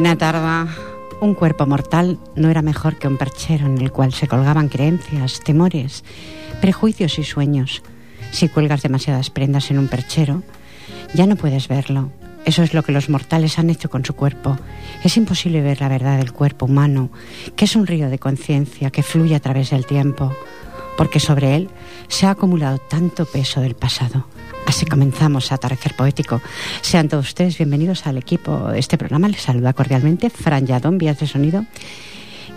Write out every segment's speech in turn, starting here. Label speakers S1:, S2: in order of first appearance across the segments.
S1: Buena tarde. Un cuerpo mortal no era mejor que un perchero en el cual se colgaban creencias, temores, prejuicios y sueños. Si cuelgas demasiadas prendas en un perchero, ya no puedes verlo. Eso es lo que los mortales han hecho con su cuerpo. Es imposible ver la verdad del cuerpo humano, que es un río de conciencia que fluye a través del tiempo, porque sobre él se ha acumulado tanto peso del pasado. Así comenzamos a Atardecer Poético. Sean todos ustedes bienvenidos al equipo este programa. Les saluda cordialmente Fran Yadón, vías de sonido.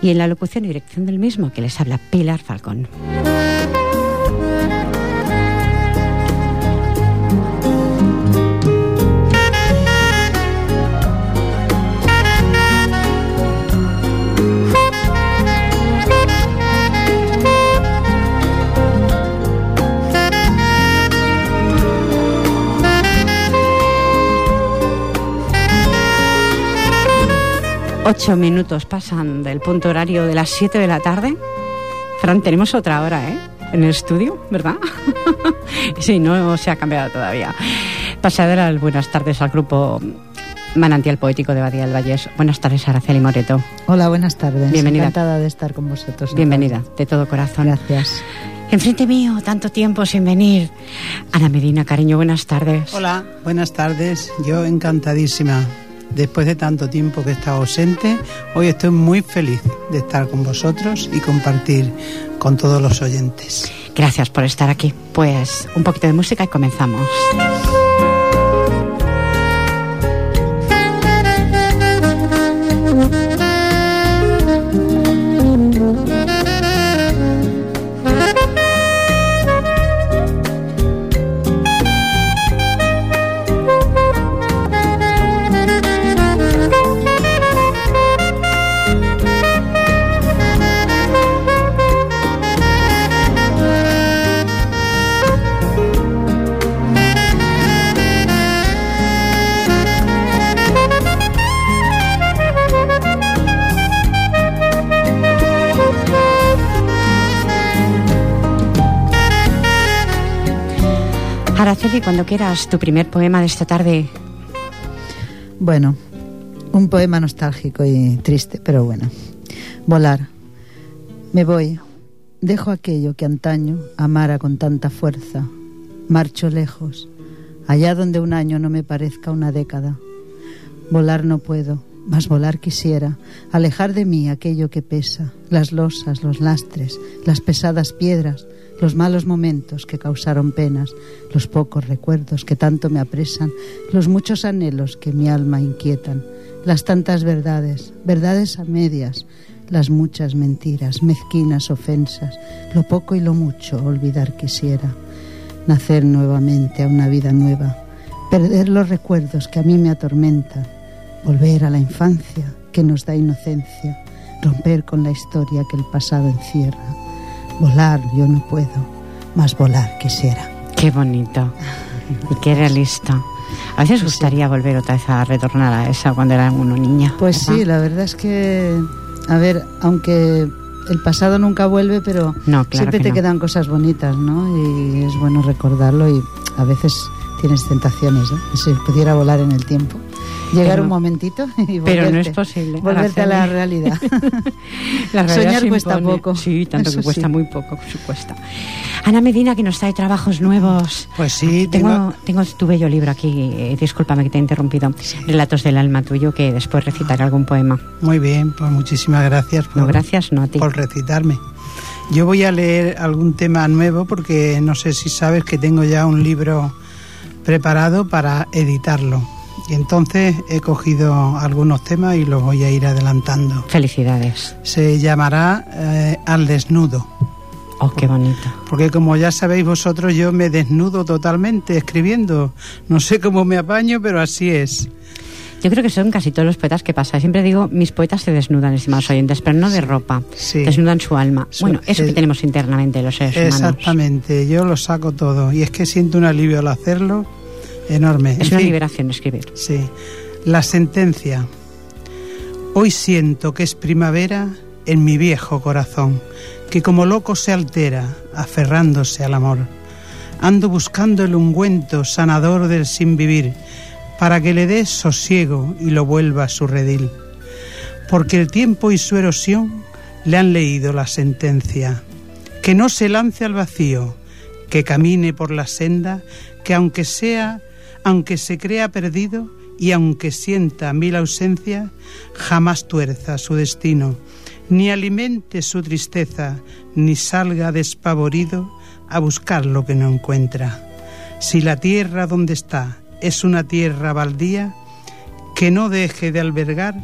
S1: Y en la locución y dirección del mismo, que les habla Pilar Falcón. Ocho minutos pasan del punto horario de las siete de la tarde. Fran, tenemos otra hora, ¿eh? En el estudio, ¿verdad? sí, no se ha cambiado todavía. Pasaderas, buenas tardes al grupo Manantial Poético de Badía del Valles. Buenas tardes, Araceli Moreto.
S2: Hola, buenas tardes.
S1: Bienvenida.
S2: Encantada de estar con vosotros.
S1: Bienvenida, de todo corazón.
S2: Gracias.
S1: Enfrente mío, tanto tiempo sin venir. Ana Medina, cariño, buenas tardes.
S3: Hola, buenas tardes. Yo encantadísima después de tanto tiempo que he estado ausente, hoy estoy muy feliz de estar con vosotros y compartir con todos los oyentes.
S1: Gracias por estar aquí. Pues un poquito de música y comenzamos. Cuando quieras, tu primer poema de esta tarde.
S2: Bueno, un poema nostálgico y triste, pero bueno. Volar. Me voy. Dejo aquello que antaño amara con tanta fuerza. Marcho lejos, allá donde un año no me parezca una década. Volar no puedo, mas volar quisiera, alejar de mí aquello que pesa, las losas, los lastres, las pesadas piedras, los malos momentos que causaron penas, los pocos recuerdos que tanto me apresan, los muchos anhelos que mi alma inquietan, las tantas verdades, verdades a medias, las muchas mentiras, mezquinas ofensas, lo poco y lo mucho olvidar quisiera, nacer nuevamente a una vida nueva, perder los recuerdos que a mí me atormentan, volver a la infancia que nos da inocencia, romper con la historia que el pasado encierra. Volar yo no puedo, más volar quisiera.
S1: Qué bonito y qué realista. A veces gustaría volver otra vez a retornar a esa cuando era uno niña.
S2: Pues
S1: ¿verdad?
S2: sí, la verdad es que, a ver, aunque el pasado nunca vuelve, pero
S1: No, claro
S2: siempre
S1: que
S2: te
S1: no.
S2: quedan cosas bonitas, ¿no? Y es bueno recordarlo y a veces tienes tentaciones. Que si pudiera volar en el tiempo. Llegar
S1: Pero-
S2: un momentito y volverte,
S1: Pero no es posible.
S2: volverte a la realidad.
S1: La realidad
S2: Soñar cuesta poco.
S1: Sí, tanto
S2: Eso
S1: que cuesta
S2: sí.
S1: muy poco, sí cuesta. Ana Medina, que nos trae trabajos nuevos.
S3: Pues sí,
S1: Tengo,
S3: tengo,
S1: tengo tu bello libro aquí, eh, discúlpame que te he interrumpido. Relatos del alma tuyo, que después recitaré algún poema.
S3: muy bien, pues muchísimas gracias por,
S1: No, gracias, no a ti.
S3: por recitarme. Yo voy a leer algún tema nuevo porque no sé si sabes que tengo ya un libro preparado para editarlo. Y entonces he cogido algunos temas y los voy a ir adelantando.
S1: Felicidades.
S3: Se llamará eh, Al desnudo.
S1: Oh, qué bonito.
S3: Porque como ya sabéis vosotros, yo me desnudo totalmente escribiendo. No sé cómo me apaño, pero así es.
S1: Yo creo que son casi todos los poetas que pasa. Siempre digo, mis poetas se desnudan, estimados oyentes, pero no de ropa.
S3: Sí.
S1: Desnudan su alma.
S3: Su-
S1: bueno, eso que
S3: eh,
S1: tenemos internamente los seres humanos.
S3: Exactamente, yo lo saco todo. Y es que siento un alivio al hacerlo enorme.
S1: Es
S3: En
S1: una
S3: fin,
S1: liberación escribir.
S3: Sí. La sentencia. Hoy siento que es primavera en mi viejo corazón, que como loco se altera, aferrándose al amor. Ando buscando el ungüento sanador del sin vivir, para que le dé sosiego y lo vuelva a su redil. Porque el tiempo y su erosión le han leído la sentencia. Que no se lance al vacío, que camine por la senda, que aunque sea, aunque se crea perdido y aunque sienta mil ausencias, jamás tuerza su destino, ni alimente su tristeza, ni salga despavorido a buscar lo que no encuentra. Si la tierra donde está es una tierra baldía, que no deje de albergar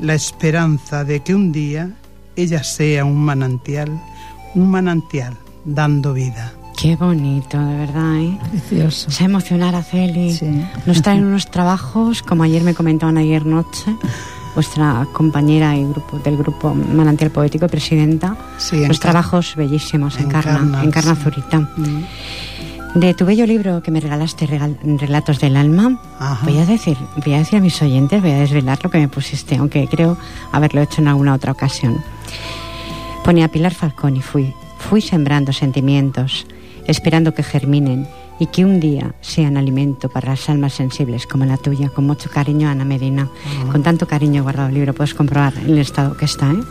S3: la esperanza de que un día ella sea un manantial, un manantial dando vida.
S1: Qué bonito, de verdad, ¿eh?
S2: Precioso.
S1: Se emocionar a Celi.
S2: Sí.
S1: Nos traen unos trabajos, como ayer me comentaban ayer noche, vuestra compañera y grupo del grupo Manantial Poético, presidenta.
S3: Sí,
S1: Los trabajos bellísimos, Encarna,
S3: Encarna,
S1: Encarna
S3: sí.
S1: Zurita.
S3: Mm.
S1: De tu bello libro que me regalaste, Regal- Relatos del Alma,
S3: Ajá.
S1: voy a decir, voy a decir a mis oyentes, voy a desvelar lo que me pusiste, aunque creo haberlo hecho en alguna otra ocasión. Ponía Pilar Falcón y fui, fui sembrando sentimientos, esperando que germinen y que un día sean alimento para las almas sensibles como la tuya, con mucho cariño, Ana Medina. Con tanto cariño he guardado el libro, puedes comprobar el estado que está, ¿eh?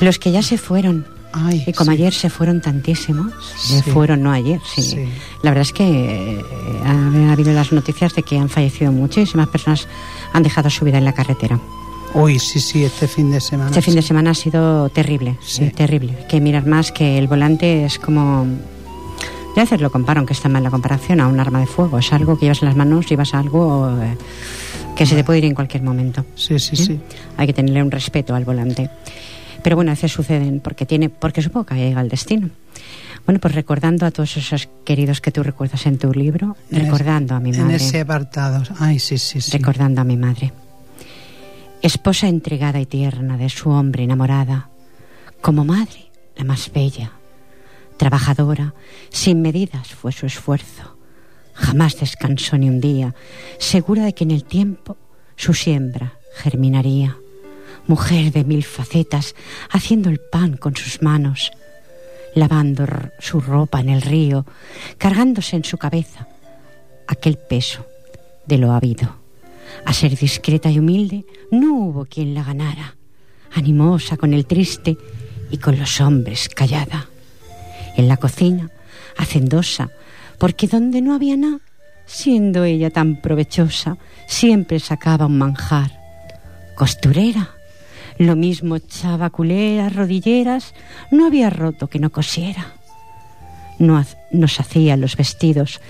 S1: Los que ya se fueron,
S3: Ay,
S1: y como
S3: sí.
S1: ayer se fueron tantísimos, se fueron, no ayer, sí.
S3: Sí.
S1: La verdad es que eh, ha habido las noticias de que han fallecido muchísimas personas, han dejado su vida en la carretera.
S3: Uy, sí, sí, este fin de semana.
S1: Este fin de semana ha sido terrible, sí, terrible. Que mirar más que el volante es como... Ya a veces lo comparo, aunque está mal la comparación, a un arma de fuego. Es algo que llevas en las manos, llevas algo eh, que se te puede ir en cualquier momento.
S3: Sí, sí,
S1: ¿eh?
S3: sí.
S1: Hay que tenerle un respeto al volante. Pero bueno, a veces suceden porque tiene, porque supongo que llega el destino. Bueno, pues recordando a todos esos queridos que tú recuerdas en tu libro,
S3: En
S1: recordando a mi
S3: En
S1: madre,
S3: ese apartado. Ay, sí, sí, sí.
S1: recordando a mi madre. Esposa entregada y tierna de su hombre enamorada, como madre la más bella, trabajadora, sin medidas fue su esfuerzo. Jamás descansó ni un día, segura de que en el tiempo su siembra germinaría. Mujer de mil facetas, haciendo el pan con sus manos, lavando su ropa en el río, cargándose en su cabeza aquel peso de lo habido. A ser discreta y humilde no hubo quien la ganara, animosa con el triste y con los hombres callada. En la cocina, hacendosa, porque donde no había nada, siendo ella tan provechosa, siempre sacaba un manjar. Costurera, lo mismo echaba culeras, rodilleras, no había roto que no cosiera. No nos hacía los vestidos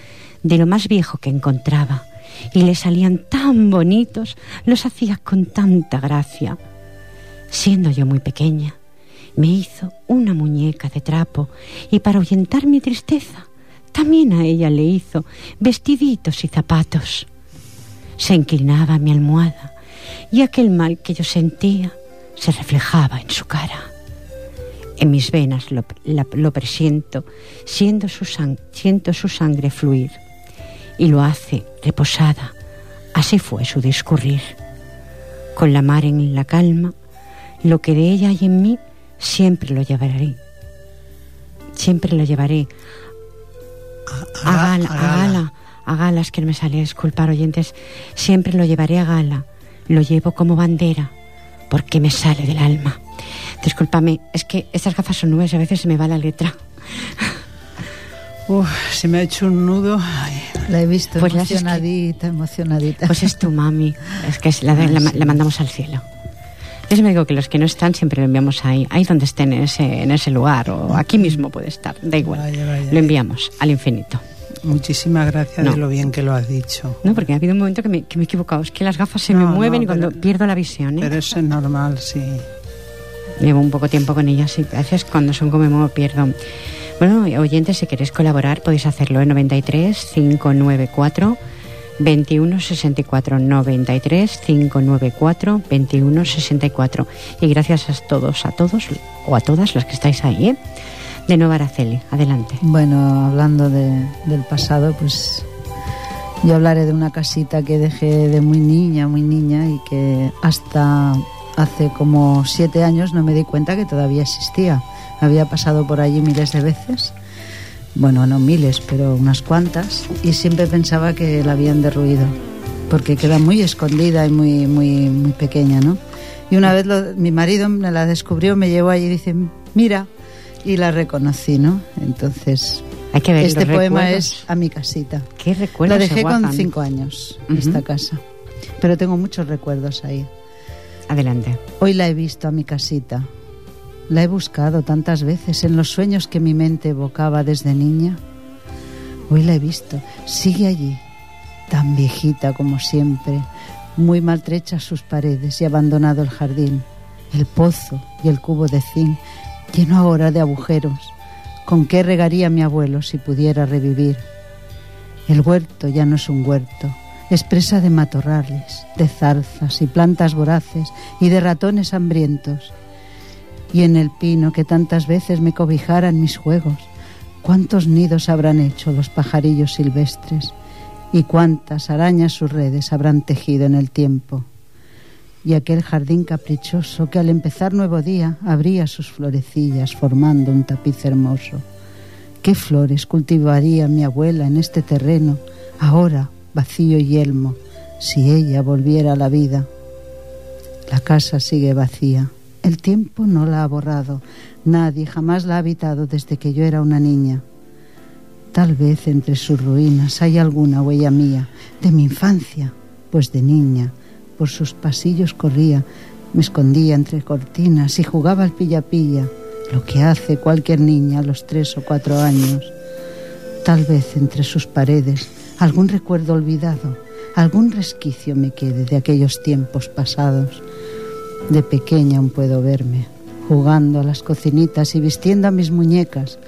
S1: de lo más viejo que encontraba y le salían tan bonitos, los hacía con tanta gracia. Siendo yo muy pequeña, me hizo una muñeca de trapo y para ahuyentar mi tristeza, también a ella le hizo vestiditos y zapatos. Se inclinaba a mi almohada y aquel mal que yo sentía se reflejaba en su cara. En mis venas lo, lo presiento, siento su sangre fluir y lo hace reposada. Así fue su discurrir. Con la mar en la calma, lo que de ella hay en mí, siempre lo llevaré. Siempre lo llevaré a gala, a gala, a gala, es que no me sale, disculpar oyentes, siempre lo llevaré a gala, lo llevo como bandera, porque me sale del alma. Discúlpame, es que estas gafas son nubes a veces se me va la letra.
S3: Uf, se me ha hecho un nudo. Ay,
S2: La he visto
S1: Pues
S2: emocionadita, emocionadita.
S1: Pues es tu mami, es que es la, la- la mandamos al cielo. Yo siempre digo que los que no están siempre lo enviamos ahí, ahí donde estén en ese, en ese lugar, o aquí mismo puede estar, da igual.
S3: Vaya, vaya.
S1: Lo enviamos al infinito.
S3: Muchísimas gracias
S1: No.
S3: de lo bien que lo has dicho.
S1: No, porque ha habido un momento que me, que me he equivocado. Es que las gafas se me mueven
S3: no,
S1: y cuando
S3: pero-
S1: pierdo la visión, ¿eh?
S3: Pero eso es normal, sí.
S1: Llevo un poco tiempo con ellas y a veces cuando son como me pierdo. Bueno, oyentes, si queréis colaborar podéis hacerlo en 93 594 21 64 93 594 21 64 y gracias a todos, a todos o a todas las que estáis ahí, ¿eh? De nuevo Araceli, adelante.
S2: Bueno, hablando de- del pasado, pues yo hablaré de una casita que dejé de muy niña, muy niña y que hasta hace como siete años no me di cuenta que todavía existía. Había pasado por allí miles de veces, bueno, no miles, pero unas cuantas, y siempre pensaba que la habían derruido, porque queda muy escondida y muy, muy, muy pequeña, ¿no? Y una vez lo- mi marido me la descubrió, me llevó allí y dice, mira, y la reconocí, ¿no? Entonces,
S1: Hay que ver
S2: este poema
S1: recuerdos.
S2: es a mi casita.
S1: ¿Qué recuerdos
S2: La dejé con cinco años,
S1: Ujú.
S2: esta casa, pero tengo muchos recuerdos ahí.
S1: Adelante.
S2: Hoy la he visto a mi casita. La he buscado tantas veces en los sueños que mi mente evocaba desde niña. Hoy la he visto. Sigue allí, tan viejita como siempre, muy maltrechas sus paredes y abandonado el jardín, el pozo y el cubo de zinc, lleno ahora de agujeros. ¿Con qué regaría mi abuelo si pudiera revivir? El huerto ya no es un huerto, es presa de matorrales, de zarzas y plantas voraces y de ratones hambrientos. Y en el pino que tantas veces me cobijaran mis juegos, cuántos nidos habrán hecho los pajarillos silvestres y cuántas arañas sus redes habrán tejido en el tiempo. Y aquel jardín caprichoso que al empezar nuevo día abría sus florecillas formando un tapiz hermoso. ¿Qué flores cultivaría mi abuela en este terreno, ahora vacío y yelmo, si ella volviera a la vida? La casa sigue vacía. El tiempo no la ha borrado. Nadie jamás la ha habitado desde que yo era una niña. Tal vez entre sus ruinas hay alguna huella mía, de mi infancia, pues de niña, por sus pasillos corría, me escondía entre cortinas y jugaba al pilla-pilla, lo que hace cualquier niña a los tres o cuatro años. Tal vez entre sus paredes algún recuerdo olvidado, algún resquicio me quede de aquellos tiempos pasados. De pequeña aún puedo verme, jugando a las cocinitas y vistiendo a mis muñecas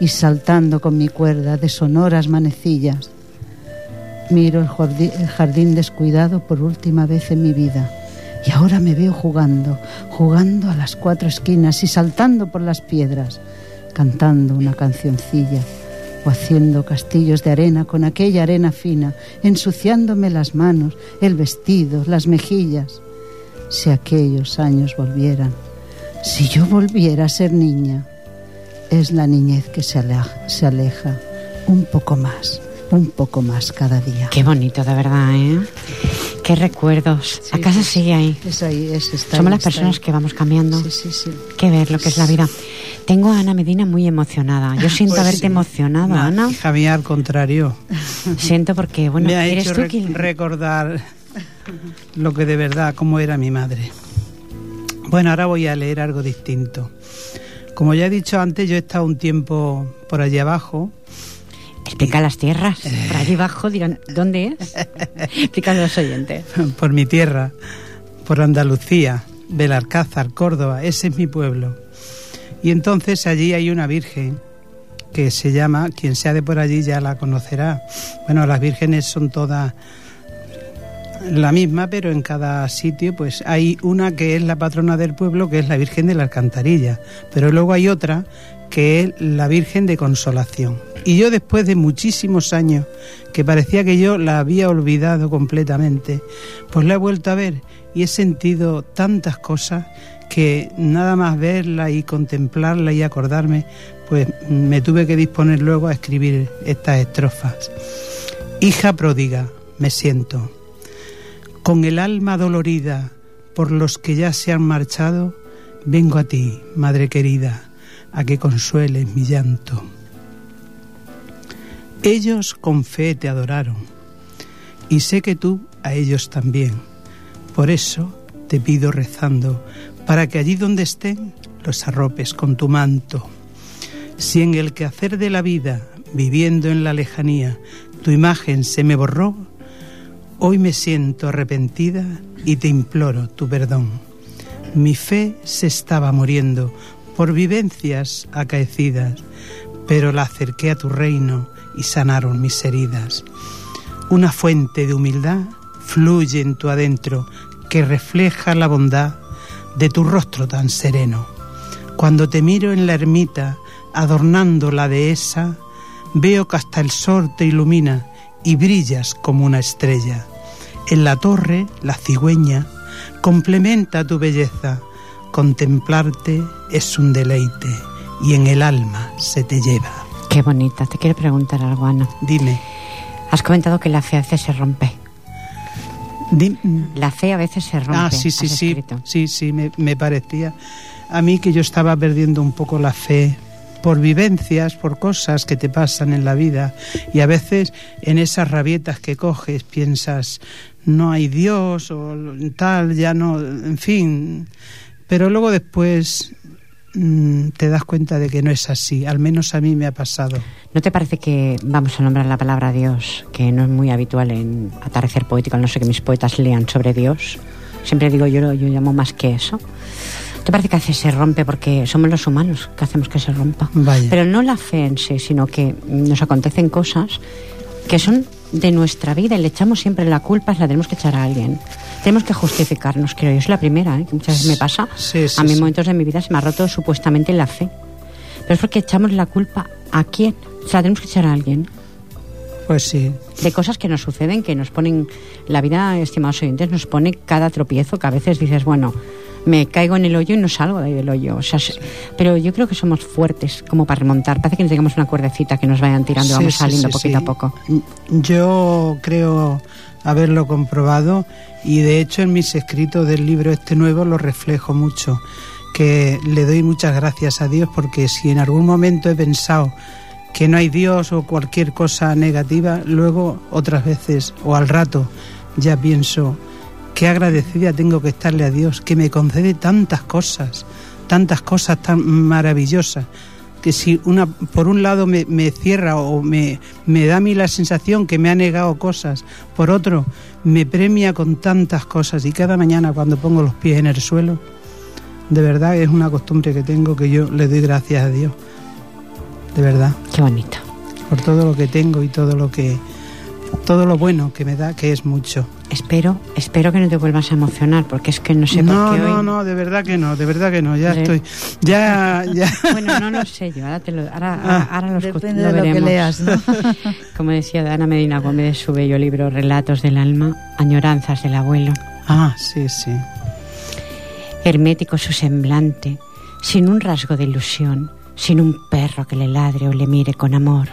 S2: y saltando con mi cuerda de sonoras manecillas. Miro el jardín descuidado por última vez en mi vida y ahora me veo jugando, jugando a las cuatro esquinas y saltando por las piedras, cantando una cancioncilla o haciendo castillos de arena con aquella arena fina, ensuciándome las manos, el vestido, las mejillas. Si aquellos años volvieran, si yo volviera a ser niña, es la niñez que se aleja, se aleja un poco más, un poco más cada día.
S1: Qué bonito, de verdad, ¿eh? Qué recuerdos.
S2: Sí,
S1: a casa
S2: sí,
S1: sigue ahí.
S2: Es ahí, es, está
S1: Somos
S2: ahí,
S1: las
S2: está
S1: personas
S2: ahí.
S1: que vamos cambiando.
S2: Sí, sí, sí.
S1: Que ver lo que es la vida. Tengo a Ana Medina muy emocionada. Yo siento
S3: Pues
S1: haberte
S3: sí.
S1: emocionado,
S3: No,
S1: Ana.
S3: Hija mía, al contrario.
S1: Siento porque, bueno,
S3: me ha
S1: eres
S3: hecho
S1: tú
S3: re-
S1: quien...
S3: recordar lo que de verdad, cómo era mi madre. Bueno, ahora voy a leer algo distinto. Como ya he dicho antes, yo he estado un tiempo por allí abajo.
S1: Explica las tierras. Por allí abajo dirán, ¿dónde es? Explica a los oyentes.
S3: por mi tierra, por Andalucía, Belalcázar, Córdoba, ese es mi pueblo. Y entonces allí hay una virgen que se llama, quien sea de por allí ya la conocerá. Bueno, las vírgenes son todas la misma, pero en cada sitio pues hay una que es la patrona del pueblo, que es la Virgen de la Alcantarilla, pero luego hay otra que es la Virgen de Consolación. Y yo después de muchísimos años, que parecía que yo la había olvidado completamente, pues la he vuelto a ver y he sentido tantas cosas que nada más verla y contemplarla y acordarme, pues me tuve que disponer luego a escribir estas estrofas. Hija pródiga, me siento. Con el alma dolorida por los que ya se han marchado, vengo a ti, Madre querida, a que consueles mi llanto. Ellos con fe te adoraron, y sé que tú a ellos también. Por eso te pido rezando, para que allí donde estén los arropes con tu manto. Si en el quehacer de la vida viviendo en la lejanía, tu imagen se me borró, hoy me siento arrepentida y te imploro tu perdón. Mi fe se estaba muriendo por vivencias acaecidas, pero la acerqué a tu reino y sanaron mis heridas. Una fuente de humildad fluye en tu adentro que refleja la bondad de tu rostro tan sereno. Cuando te miro en la ermita, adornando la dehesa, veo que hasta el sol te ilumina y brillas como una estrella. En la torre, la cigüeña complementa tu belleza. Contemplarte es un deleite y en el alma se te lleva.
S1: Qué bonita. Te quiero preguntar algo, Ana.
S3: Dime.
S1: Has comentado que la fe a veces se rompe. La fe a veces se rompe.
S3: Ah, sí, sí, sí. Sí, sí, me, me parecía a mí que yo estaba perdiendo un poco la fe por vivencias, por cosas que te pasan en la vida y a veces en esas rabietas que coges piensas no hay Dios o tal, ya no, en fin, pero luego después mm, te das cuenta de que no es así, al menos a mí me ha pasado.
S1: ¿No te parece que vamos a nombrar la palabra Dios, que no es muy habitual en atardecer poético, no sé que mis poetas lean sobre Dios? Siempre digo yo, yo llamo más que eso. ¿Te parece que a veces se rompe porque somos los humanos que hacemos que se rompa? Pero no la fe en sí, sino que nos acontecen cosas que son de nuestra vida y le echamos siempre la culpa, la tenemos que echar a alguien. Tenemos que justificarnos, creo yo. Es la primera, ¿eh? que muchas veces me pasa. a mí en momentos de mi vida se me ha roto supuestamente la fe. Pero es porque echamos la culpa a quién. O sea, tenemos que echar a alguien.
S3: Pues sí.
S1: De cosas que nos suceden, que nos ponen, la vida, estimados oyentes, nos pone cada tropiezo que a veces dices, bueno, me caigo en el hoyo y no salgo de ahí del hoyo. O sea, pero yo creo que somos fuertes como para remontar. Parece que nos tengamos una cuerdecita que nos vayan tirando y vamos saliendo poquito a poco.
S3: Yo creo haberlo comprobado y de hecho en mis escritos del libro este nuevo lo reflejo mucho. Que le doy muchas gracias a Dios porque si en algún momento he pensado que no hay Dios o cualquier cosa negativa, luego otras veces o al rato ya pienso qué agradecida tengo que estarle a Dios, que me concede tantas cosas, tantas cosas tan maravillosas, que si una por un lado me, cierra o me, me da a mí la sensación que me ha negado cosas, por otro me premia con tantas cosas y cada mañana cuando pongo los pies en el suelo, de verdad es una costumbre que tengo que yo le doy gracias a Dios, de verdad.
S1: Qué bonito.
S3: Por todo lo que tengo y todo lo que todo lo bueno que me da, que es mucho.
S1: Espero, espero que no te vuelvas a emocionar, porque es que no sé
S3: por
S1: qué
S3: No, no, no, de verdad que no, de verdad que no, ya estoy, ya, ya...
S1: Bueno, no lo sé yo, ahora, te lo, ahora, ah, ahora los Depende de lo que leas, ¿no? Como decía Ana Medina Gómez de su bello libro Relatos del alma, añoranzas del abuelo.
S3: Ah, sí, sí.
S1: Hermético su semblante, sin un rasgo de ilusión, sin un perro que le ladre o le mire con amor.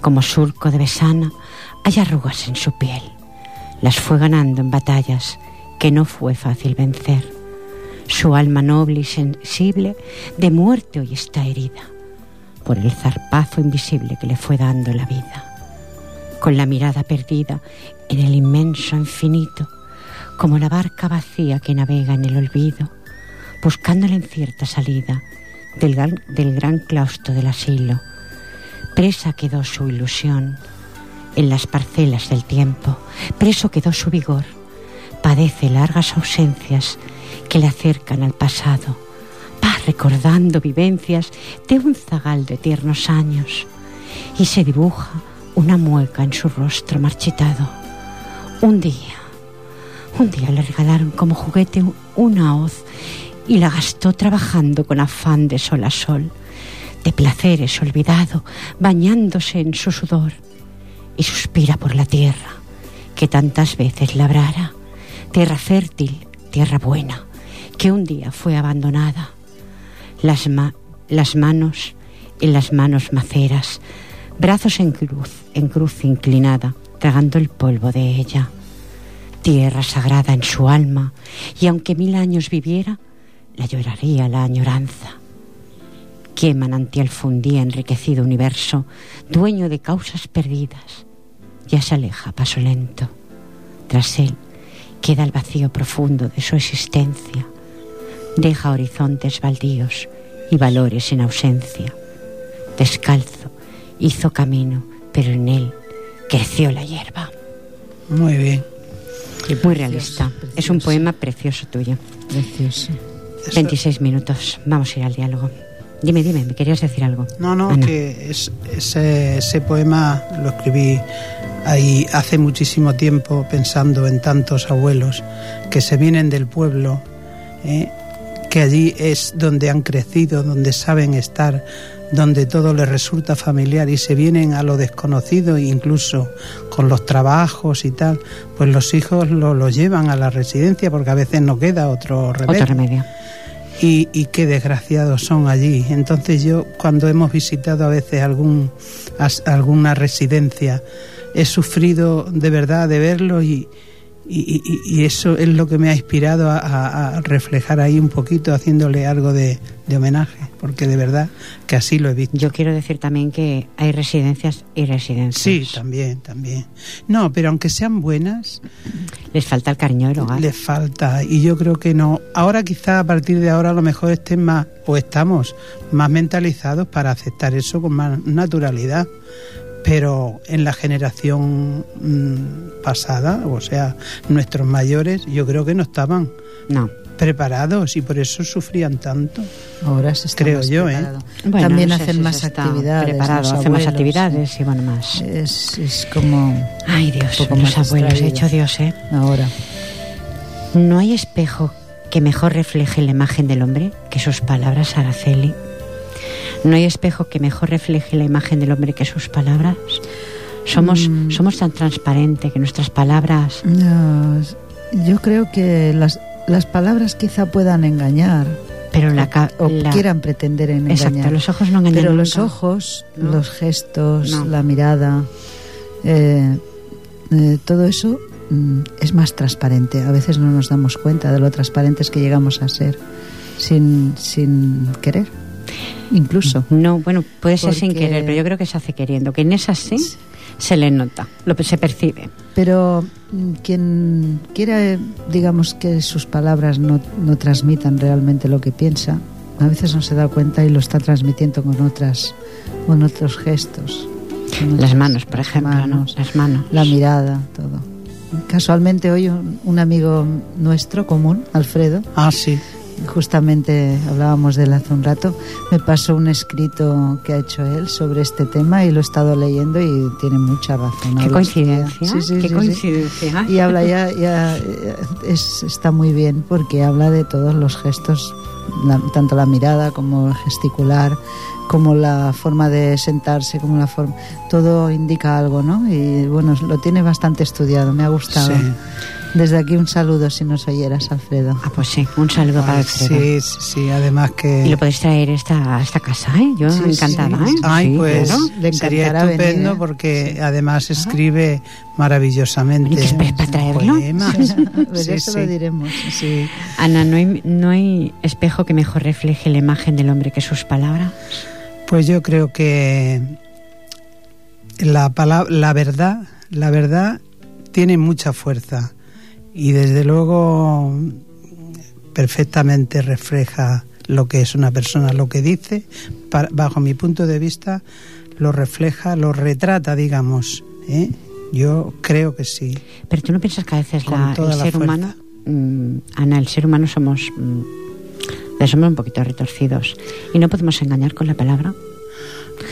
S1: Como surco de besana, hay arrugas en su piel las fue ganando en batallas que no fue fácil vencer. Su alma noble y sensible de muerte hoy está herida por el zarpazo invisible que le fue dando la vida. Con la mirada perdida en el inmenso infinito, como la barca vacía que navega en el olvido, buscando la incierta salida del gran, del gran claustro del asilo. Presa quedó su ilusión en las parcelas del tiempo. Preso quedó su vigor. Padece largas ausencias que le acercan al pasado. Va recordando vivencias de un zagal de tiernos años y se dibuja una mueca en su rostro marchitado. Un día, un día le regalaron como juguete una hoz y la gastó trabajando con afán de sol a sol, de placeres olvidado, bañándose en su sudor y suspira por la tierra que tantas veces labrara, tierra fértil, tierra buena, que un día fue abandonada. Las, las manos en las manos maceras, brazos en cruz, en cruz inclinada, tragando el polvo de ella. Tierra sagrada en su alma, y aunque mil años viviera, la lloraría la añoranza. Qué manantial fundía enriquecido universo, dueño de causas perdidas, ya se aleja a paso lento. Tras él queda el vacío profundo de su existencia. Deja horizontes baldíos y valores en ausencia. Descalzo hizo camino, pero en él creció la hierba.
S3: Muy bien.
S1: Muy realista. Es un poema precioso tuyo.
S2: Precioso.
S1: 26 minutos. Vamos a ir al diálogo. Dime, dime, ¿me querías decir algo?
S3: No, no,
S1: Ana.
S3: que es- ese, ese poema lo escribí ahí hace muchísimo tiempo pensando en tantos abuelos que se vienen del pueblo, ¿eh? que allí es donde han crecido, donde saben estar, donde todo les resulta familiar y se vienen a lo desconocido, incluso con los trabajos y tal, pues los hijos lo, lo llevan a la residencia porque a veces no queda otro remedio
S1: Otro remedio.
S3: y, y qué desgraciados son allí. Entonces yo cuando hemos visitado a veces algún, as- alguna residencia, he sufrido de verdad de verlo y, y, y- eso es lo que me ha inspirado a, a- a reflejar ahí un poquito, haciéndole algo de, de homenaje, porque de verdad que así lo he visto.
S1: Yo quiero decir también que hay residencias y residencias.
S3: Sí, también, también. No, pero aunque sean buenas,
S1: Les falta el cariño del hogar.
S3: les falta y yo creo que no. Ahora quizá a partir de ahora a lo mejor estén más o estamos más mentalizados para aceptar eso con más naturalidad. Pero en la generación mm, pasada, o sea, nuestros mayores, yo creo que no estaban
S1: No.
S3: preparados y por eso sufrían tanto.
S2: Ahora se está
S3: Creo
S2: más
S3: yo, ¿eh?
S2: preparado.
S1: Bueno,
S2: También
S1: no sé
S2: hacen
S1: si
S2: más actividades.
S1: Preparado,
S2: los
S1: hacen más
S2: abuelos,
S1: actividades y bueno, más.
S2: Es, es como
S1: Ay, Dios,
S2: un poco
S1: los
S2: más
S1: abuelos, he
S2: distraído.
S1: hecho Dios, ¿eh?
S2: ahora.
S1: No hay espejo que mejor refleje la imagen del hombre que sus palabras, Araceli. No hay espejo que mejor refleje la imagen del hombre que sus palabras. Somos,
S2: Mm.
S1: somos tan transparentes que nuestras palabras.
S2: No, yo creo que las, las palabras quizá puedan engañar
S1: Pero la,
S2: o
S1: la-
S2: quieran pretender en
S1: Exacto,
S2: engañar.
S1: los ojos no engañan
S2: Pero los ojos,
S1: No.
S2: los gestos,
S1: No.
S2: la mirada, eh, eh, todo eso mm, es más transparente. A veces no nos damos cuenta de lo transparentes que llegamos a ser sin, sin querer, incluso.
S1: No, bueno, puede ser sin querer, pero yo creo que se hace queriendo. Que en esas sí se le nota, lo que se percibe.
S2: Pero mm, quien quiera, eh, digamos, que sus palabras no, no transmitan realmente lo que piensa, a veces no se da cuenta y lo está transmitiendo con otras, con otros gestos. con
S1: Las manos, por ejemplo, Las manos.
S2: la mirada, todo. Casualmente hoy un, un amigo nuestro común, Alfredo,
S3: Ah, sí.
S2: Justamente hablábamos de él hace un rato, me pasó un escrito que ha hecho él sobre este tema y lo he estado leyendo y tiene mucha razón.
S1: Qué coincidencia.
S2: Sí, sí,
S1: Qué
S2: sí,
S1: coincidencia.
S2: Y habla ya, ya es, está muy bien porque habla de todos los gestos, la- tanto la mirada como el gesticular, como la forma de sentarse, como la forma, todo indica algo, ¿no? Y bueno, lo tiene bastante estudiado, me ha gustado.
S3: Sí.
S2: Desde aquí un saludo si nos oyeras, Alfredo.
S1: Ah, pues sí, un saludo para Alfredo.
S3: sí, sí, sí, además que...
S1: Y lo podéis traer esta, a esta casa, ¿eh? Yo
S2: Sí,
S1: encantada,
S2: sí.
S1: ¿eh?
S3: Ay,
S1: Sí,
S3: pues
S1: claro.
S2: Le
S3: sería
S2: encantará
S3: estupendo
S2: venir, ¿eh?
S3: porque además escribe maravillosamente.
S1: ¿Y qué para traerlo?
S3: poemas.
S2: Pues se lo diremos.
S3: Sí.
S1: Ana, ¿no hay, ¿no hay espejo que mejor refleje la imagen del hombre que sus palabras?
S3: Pues yo creo que la palabra, la verdad, la verdad tiene mucha fuerza y desde luego perfectamente refleja lo que es una persona, lo que dice, bajo mi punto de vista, lo refleja, lo retrata, digamos. ¿eh? Yo creo que sí.
S1: Pero tú no piensas que a veces la- el
S3: la
S1: ser
S3: fuerza.
S1: humano, mm, Ana, el ser humano somos, mm, somos un poquito retorcidos y no podemos engañar con la palabra.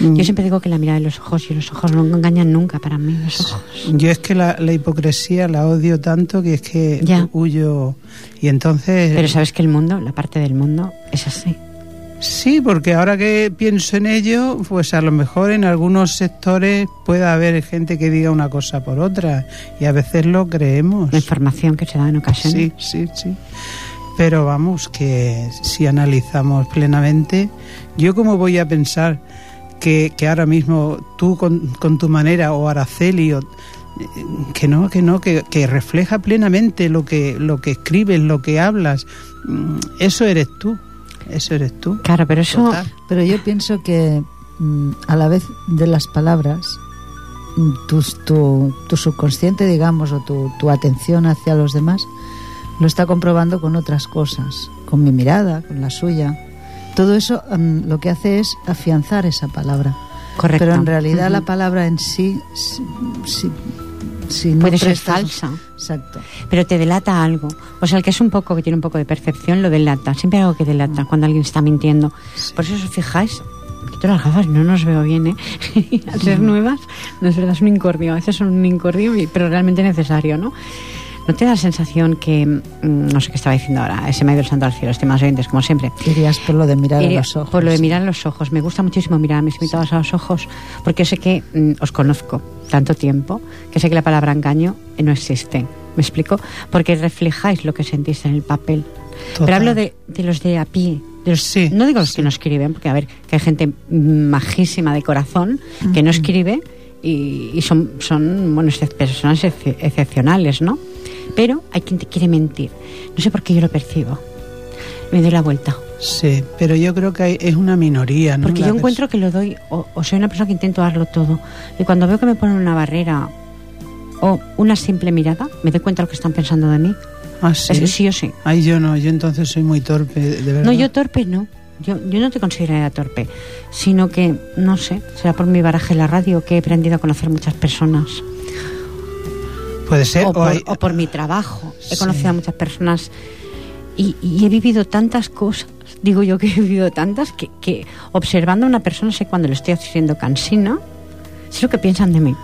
S3: Mm.
S1: Yo siempre digo que la mirada de los ojos y los ojos no engañan nunca para mí, los ojos.
S3: Yo es que la, la hipocresía la odio tanto que es que
S1: Ya.
S3: huyo y entonces
S1: Pero sabes que el mundo, la parte del mundo, es así.
S3: Sí, porque ahora que pienso en ello, pues a lo mejor en algunos sectores puede haber gente que diga una cosa por otra y a veces lo creemos.
S1: La información que se da en ocasiones.
S3: Sí, sí, sí. Pero vamos, que si analizamos plenamente, yo como voy a pensar que, que ahora mismo tú con, con tu manera o Araceli o, que no, que no, que, que refleja plenamente lo que, lo que escribes, lo que hablas, Mm, eso eres tú, eso eres tú.
S1: Claro, pero eso,
S3: Total.
S2: Pero yo pienso que mm, a la vez de las palabras, mm, tu, tu, tu subconsciente, digamos, o tu, tu atención hacia los demás, lo está comprobando con otras cosas, con mi mirada, con la suya. Todo eso mm, lo que hace es afianzar esa palabra.
S1: Correcto.
S2: Pero en realidad la palabra en sí, si, si- si no
S1: Puede ser falsa.
S2: Exacto.
S1: pero te delata algo. O sea, el que es un poco, que tiene un poco de percepción, lo delata. Siempre hay algo que delata cuando alguien está mintiendo. Por eso, os fijáis, quito las gafas, no nos veo bien, ¿eh? Al ser nuevas, no es verdad, es un incordio. A veces son un incordio, pero realmente necesario, ¿no? ¿No te da la sensación que, mm, no sé qué estaba diciendo ahora, se me ha ido el santo al cielo, estimados oyentes, como siempre,
S2: Irías por lo de mirar
S1: Iría
S2: a los ojos.
S1: Por lo de mirar a los ojos. Me gusta muchísimo mirar a mis invitados a los ojos porque yo sé que mm, os conozco tanto tiempo que sé que la palabra engaño eh, no existe. ¿Me explico? Porque reflejáis lo que sentís en el papel.
S3: Total.
S1: Pero hablo de, de los de a pie. de los-
S3: Sí,
S1: no digo los
S3: sí.
S1: que no escriben, porque a ver, que hay gente majísima de corazón que no escribe y, y son, son bueno, personas excep- excepcionales, ¿no? Pero hay quien te quiere mentir. No sé por qué yo lo percibo. Me doy la vuelta.
S3: Sí, pero yo creo que hay- es una minoría, ¿no?
S1: Porque
S3: La
S1: yo encuentro que lo doy, o, o soy una persona que intento darlo todo. Y cuando veo que me ponen una barrera o una simple mirada, me doy cuenta de lo que están pensando de mí.
S3: Ah, sí.
S1: Es sí o sí.
S3: Ay, yo no, yo entonces soy muy torpe, de verdad.
S1: No, yo torpe no. Yo, yo no te consideraría torpe, sino que, no sé, será por mi baraje en la radio que he aprendido a conocer muchas personas.
S3: Puede ser.
S1: o,
S3: o
S1: por,
S3: hay-
S1: o por mi trabajo. He
S3: Sí.
S1: conocido a muchas personas y, y he vivido tantas cosas. Digo yo que he vivido tantas que, que observando a una persona sé cuando le estoy haciendo cansina, sé lo que piensan de mí.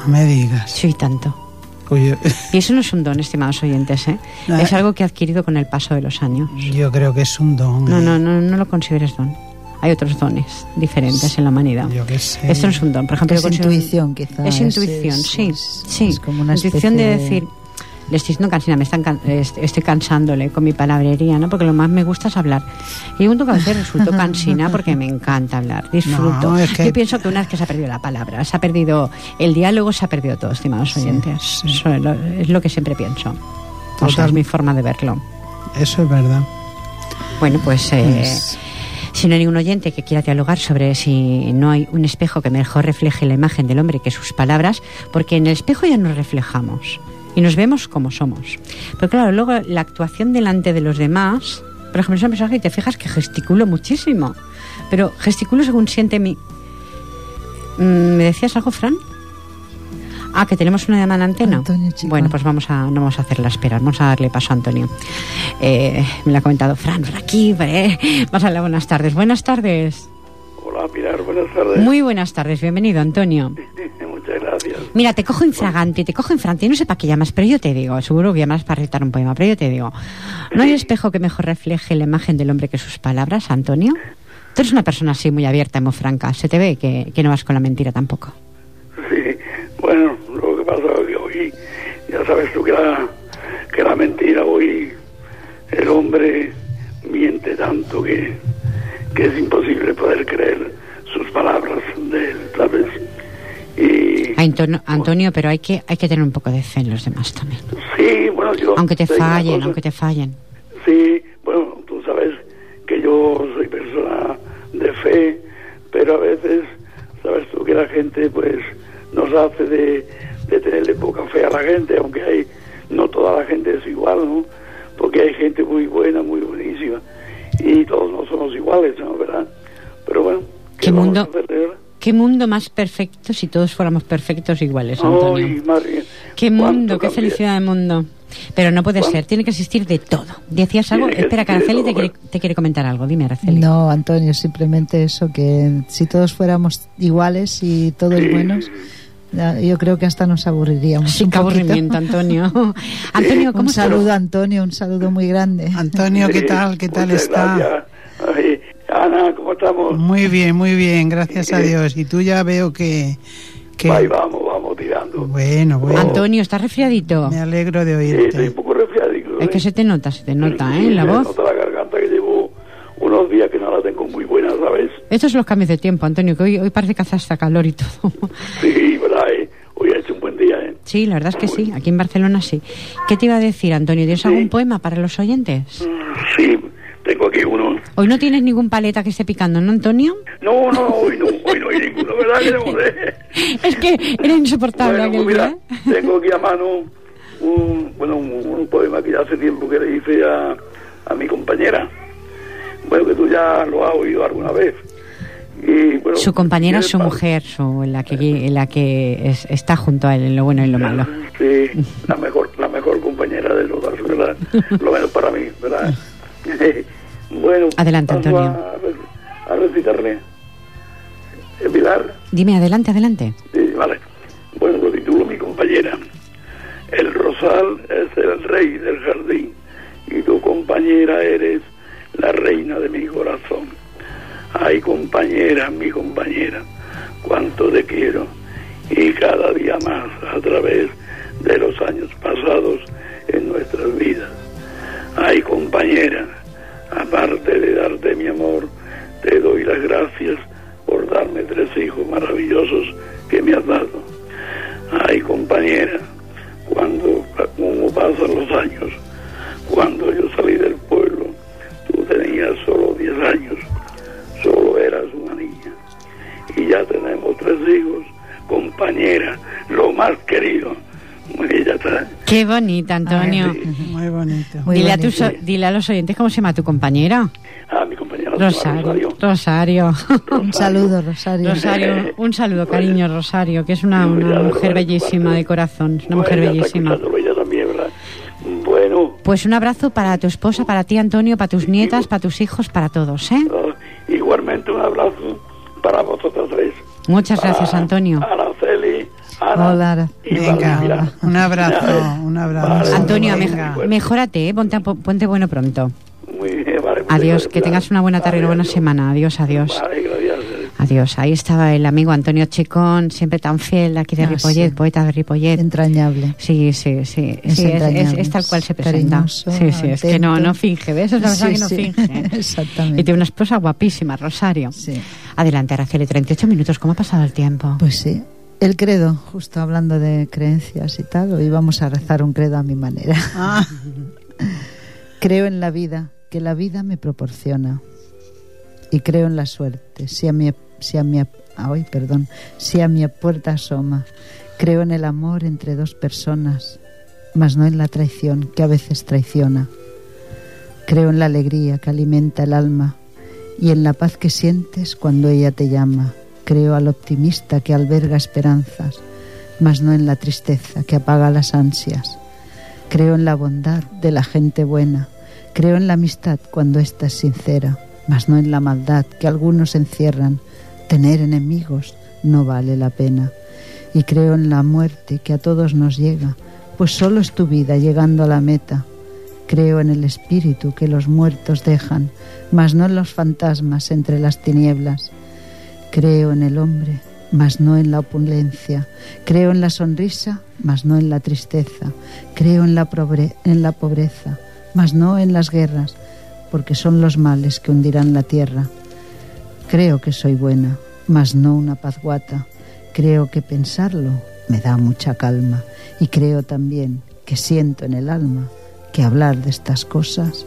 S3: No me digas.
S1: Sí, tanto.
S3: Oye,
S1: Y eso no es un don, estimados oyentes, ¿eh?
S3: Ah.
S1: Es algo que he adquirido con el paso de los años.
S3: yo creo que es un don.
S1: No,
S3: ¿eh?
S1: no, no, no lo consideres don. Hay otros dones diferentes en la humanidad.
S3: Yo qué sé.
S1: Esto no es un don, por ejemplo.
S2: Es intuición, quizá,
S1: Es intuición,
S2: es-
S1: sí.
S2: es-
S1: sí.
S2: es como una
S1: intuición de decir, le estoy diciendo cansina, me están can- est- estoy cansándole con mi palabrería, ¿no? Porque lo más me gusta es hablar. Y un que a veces resulto cansina porque me encanta hablar, disfruto.
S3: No, es que-
S1: Yo pienso que una vez que se ha perdido la palabra, se ha perdido el diálogo, se ha perdido todo, estimados oyentes.
S3: sí.
S1: Eso es lo, es lo que siempre pienso. O sea, es mi forma de verlo.
S3: Eso es verdad.
S1: Bueno, pues eh,
S3: Pues-
S1: si no hay ningún oyente que quiera dialogar sobre si no hay un espejo que mejor refleje la imagen del hombre que sus palabras, porque en el espejo ya nos reflejamos y nos vemos como somos. Pero claro, luego la actuación delante de los demás, por ejemplo, es una persona que te fijas que gesticulo muchísimo, pero gesticulo según siente mi... Mm, ¿Me decías algo, Fran? Ah, que tenemos una llamada en antena.
S2: Antonio
S1: bueno, pues vamos a, no vamos a hacerla esperar, vamos a darle paso a Antonio. Eh, me lo ha comentado Fran, por aquí, eh. Vamos a darle buenas tardes. Buenas tardes.
S4: Hola Pilar, buenas tardes.
S1: Muy buenas tardes, bienvenido, Antonio.
S4: Muchas gracias.
S1: Mira, te cojo infragante, te cojo infragante, no sé para qué llamas, pero yo te digo, seguro que llamas para recitar un poema, pero yo te digo, ¿no hay espejo que mejor refleje la imagen del hombre que sus palabras, Antonio? Tú eres una persona así muy abierta y muy franca, se te ve que, que no vas con la mentira tampoco.
S4: Sí, bueno, lo que pasa es que hoy, ya sabes tú que la, que la mentira hoy, el hombre miente tanto que, que es imposible poder creer sus palabras de él, ¿sabes? Y
S1: Antonio, Antonio, pero hay que, hay que tener un poco de fe en los demás también.
S4: sí, bueno, yo...
S1: Aunque te fallen,
S4: cosa.
S1: aunque te fallen.
S4: Sí, bueno, tú sabes que yo soy persona de fe, pero a veces, sabes tú que la gente pues nos hace de, de tenerle poca fe a la gente, aunque hay, no toda la gente es igual, ¿no? Porque hay gente muy buena, muy buenísima, y todos no somos iguales, ¿no? ¿Verdad? Pero bueno,
S1: ¿Qué
S4: vamos
S1: mundo? ¿Qué mundo más perfecto si todos fuéramos perfectos iguales, Antonio?
S4: Ay,
S1: Qué mundo, qué
S4: cambia.
S1: felicidad de mundo. Pero no puede
S4: ¿Cuánto?
S1: ser, tiene que existir de todo. ¿Decías algo?
S4: Tiene
S1: Espera, que Araceli te quiere, te quiere comentar algo. Dime, Araceli.
S2: No, Antonio, simplemente eso, que si todos fuéramos iguales y todos
S4: Sí.
S2: buenos, yo creo que hasta nos aburriríamos.
S1: Sí,
S2: poquito.
S1: aburrimiento, Antonio. Antonio, ¿cómo
S2: Un
S1: estás?
S2: saludo, Antonio, un saludo muy grande.
S3: Antonio, ¿qué
S4: Sí,
S3: tal? ¿Qué tal está?
S4: Ay, Ana, ¿cómo estamos?
S3: Muy bien, muy bien, gracias a. Dios. Y tú ya veo que... que
S4: Ahí vamos, vamos tirando.
S3: bueno, bueno.
S1: Antonio, ¿estás resfriadito?
S3: Me alegro de
S4: Sí, estoy un
S3: oírte.
S4: poco resfriadico.
S1: Es que
S4: ¿eh?
S1: se te nota, se te nota, ¿eh? La voz.
S4: Muy.
S1: Estos son los cambios de tiempo, Antonio, que hoy, hoy parece que hace hasta calor y todo.
S4: Sí, verdad, eh. Hoy ha hecho un buen día, ¿eh?
S1: Sí, la verdad es que sí, aquí en Barcelona sí. ¿Qué te iba a decir, Antonio? ¿Tienes
S4: Sí.
S1: algún poema para los oyentes?
S4: Sí, tengo aquí uno.
S1: Hoy no tienes ningún paleta que esté picando, ¿no, Antonio?
S4: No, no, hoy no, hoy no hay ninguno, ¿verdad? Sé.
S1: Es que era insoportable
S4: Bueno,
S1: aquel
S4: pues mira,
S1: día.
S4: tengo aquí a mano un, bueno, un, un poema que ya hace tiempo que le hice a, a mi compañera. Bueno, que tú ya lo has oído alguna vez. Y, bueno,
S1: Su compañera es su mujer, su, la que, la que es- está junto a él en lo bueno y en lo malo.
S4: Sí, la mejor, la mejor compañera del hogar, ¿verdad? Lo menos para mí, ¿verdad? bueno,
S1: Adelante, Antonio.
S4: A, a recitarle. Pilar,
S1: Dime, adelante, adelante.
S4: sí, vale. Bueno, lo titulo mi compañera. El rosal es el rey del jardín y tu compañera eres la reina de mi corazón. Ay, compañera, mi compañera, cuánto te quiero y cada día más a través de los años pasados en nuestras vidas. Ay, compañera, aparte de darte mi amor, te doy las gracias por darme tres hijos maravillosos que me has dado. Ay, compañera, cuando como pasan los años, cuando yo salí del tenías solo 10 años, solo eras una niña. Y ya tenemos tres hijos, compañera, lo más querido. Ella está.
S1: Qué bonita, Antonio.
S3: Muy bonito.
S2: Muy
S1: dile, a
S2: bonito.
S1: tus, dile a los oyentes cómo se llama tu compañera.
S4: Ah, mi compañera
S1: Rosario. Rosario.
S2: Un saludo, Rosario.
S1: Rosario, un saludo, cariño, Rosario, que es una, una mujer bellísima de corazón, es una mujer bellísima. Pues un abrazo para tu esposa, para ti, Antonio, para tus nietas, para tus hijos, para todos, ¿eh?
S4: ah, igualmente un abrazo para vosotros tres.
S1: Muchas gracias, Antonio.
S4: Araceli, Ana
S2: Hola, Ara.
S4: y
S3: Venga, un abrazo, un abrazo.
S4: Vale.
S1: Antonio,
S4: vale.
S1: mejórate, ¿eh? ponte, ponte bueno pronto.
S4: Muy bien, vale,
S1: Adiós, que tengas una buena tarde y una buena semana. Adiós, adiós.
S4: Vale.
S1: Adiós. Ahí estaba el amigo Antonio Chicón, siempre tan fiel aquí de
S2: Ah,
S1: Ripollet,
S2: sí.
S1: poeta de Ripollet.
S2: Entrañable.
S1: Sí, sí, sí.
S2: Es
S1: sí, es, es-
S2: entrañable,
S1: es tal cual se
S2: es
S1: presenta.
S2: cariñoso,
S1: sí, sí, es que no, no finge, ¿ves? Es la que no finge.
S2: Exactamente.
S1: Y tiene una esposa guapísima, Rosario.
S2: Sí.
S1: Adelante, Araceli, 38 minutos. ¿Cómo ha pasado el tiempo?
S2: Pues sí. El credo, justo hablando de creencias y tal, hoy vamos a rezar un credo a mi manera.
S3: Ah,
S2: Creo en la vida, que la vida me proporciona. Y creo en la suerte, si a mi, si a mi, ay, perdón, si a mi puerta asoma. Creo en el amor entre dos personas, mas no en la traición que a veces traiciona. Creo en la alegría que alimenta el alma y en la paz que sientes cuando ella te llama. Creo al optimista que alberga esperanzas, mas no en la tristeza que apaga las ansias. Creo en la bondad de la gente buena. Creo en la amistad cuando ésta es sincera, mas no en la maldad que algunos encierran. Tener enemigos no vale la pena. Y creo en la muerte que a todos nos llega, pues solo es tu vida llegando a la meta. Creo en el espíritu que los muertos dejan, mas no en los fantasmas entre las tinieblas. Creo en el hombre, mas no en la opulencia. Creo en la sonrisa, mas no en la tristeza. Creo en la, en la pobreza, mas no en las guerras, porque son los males que hundirán la tierra. Creo que soy buena, mas no una pazguata. Creo que pensarlo me da mucha calma. Y creo también que siento en el alma que hablar de estas cosas,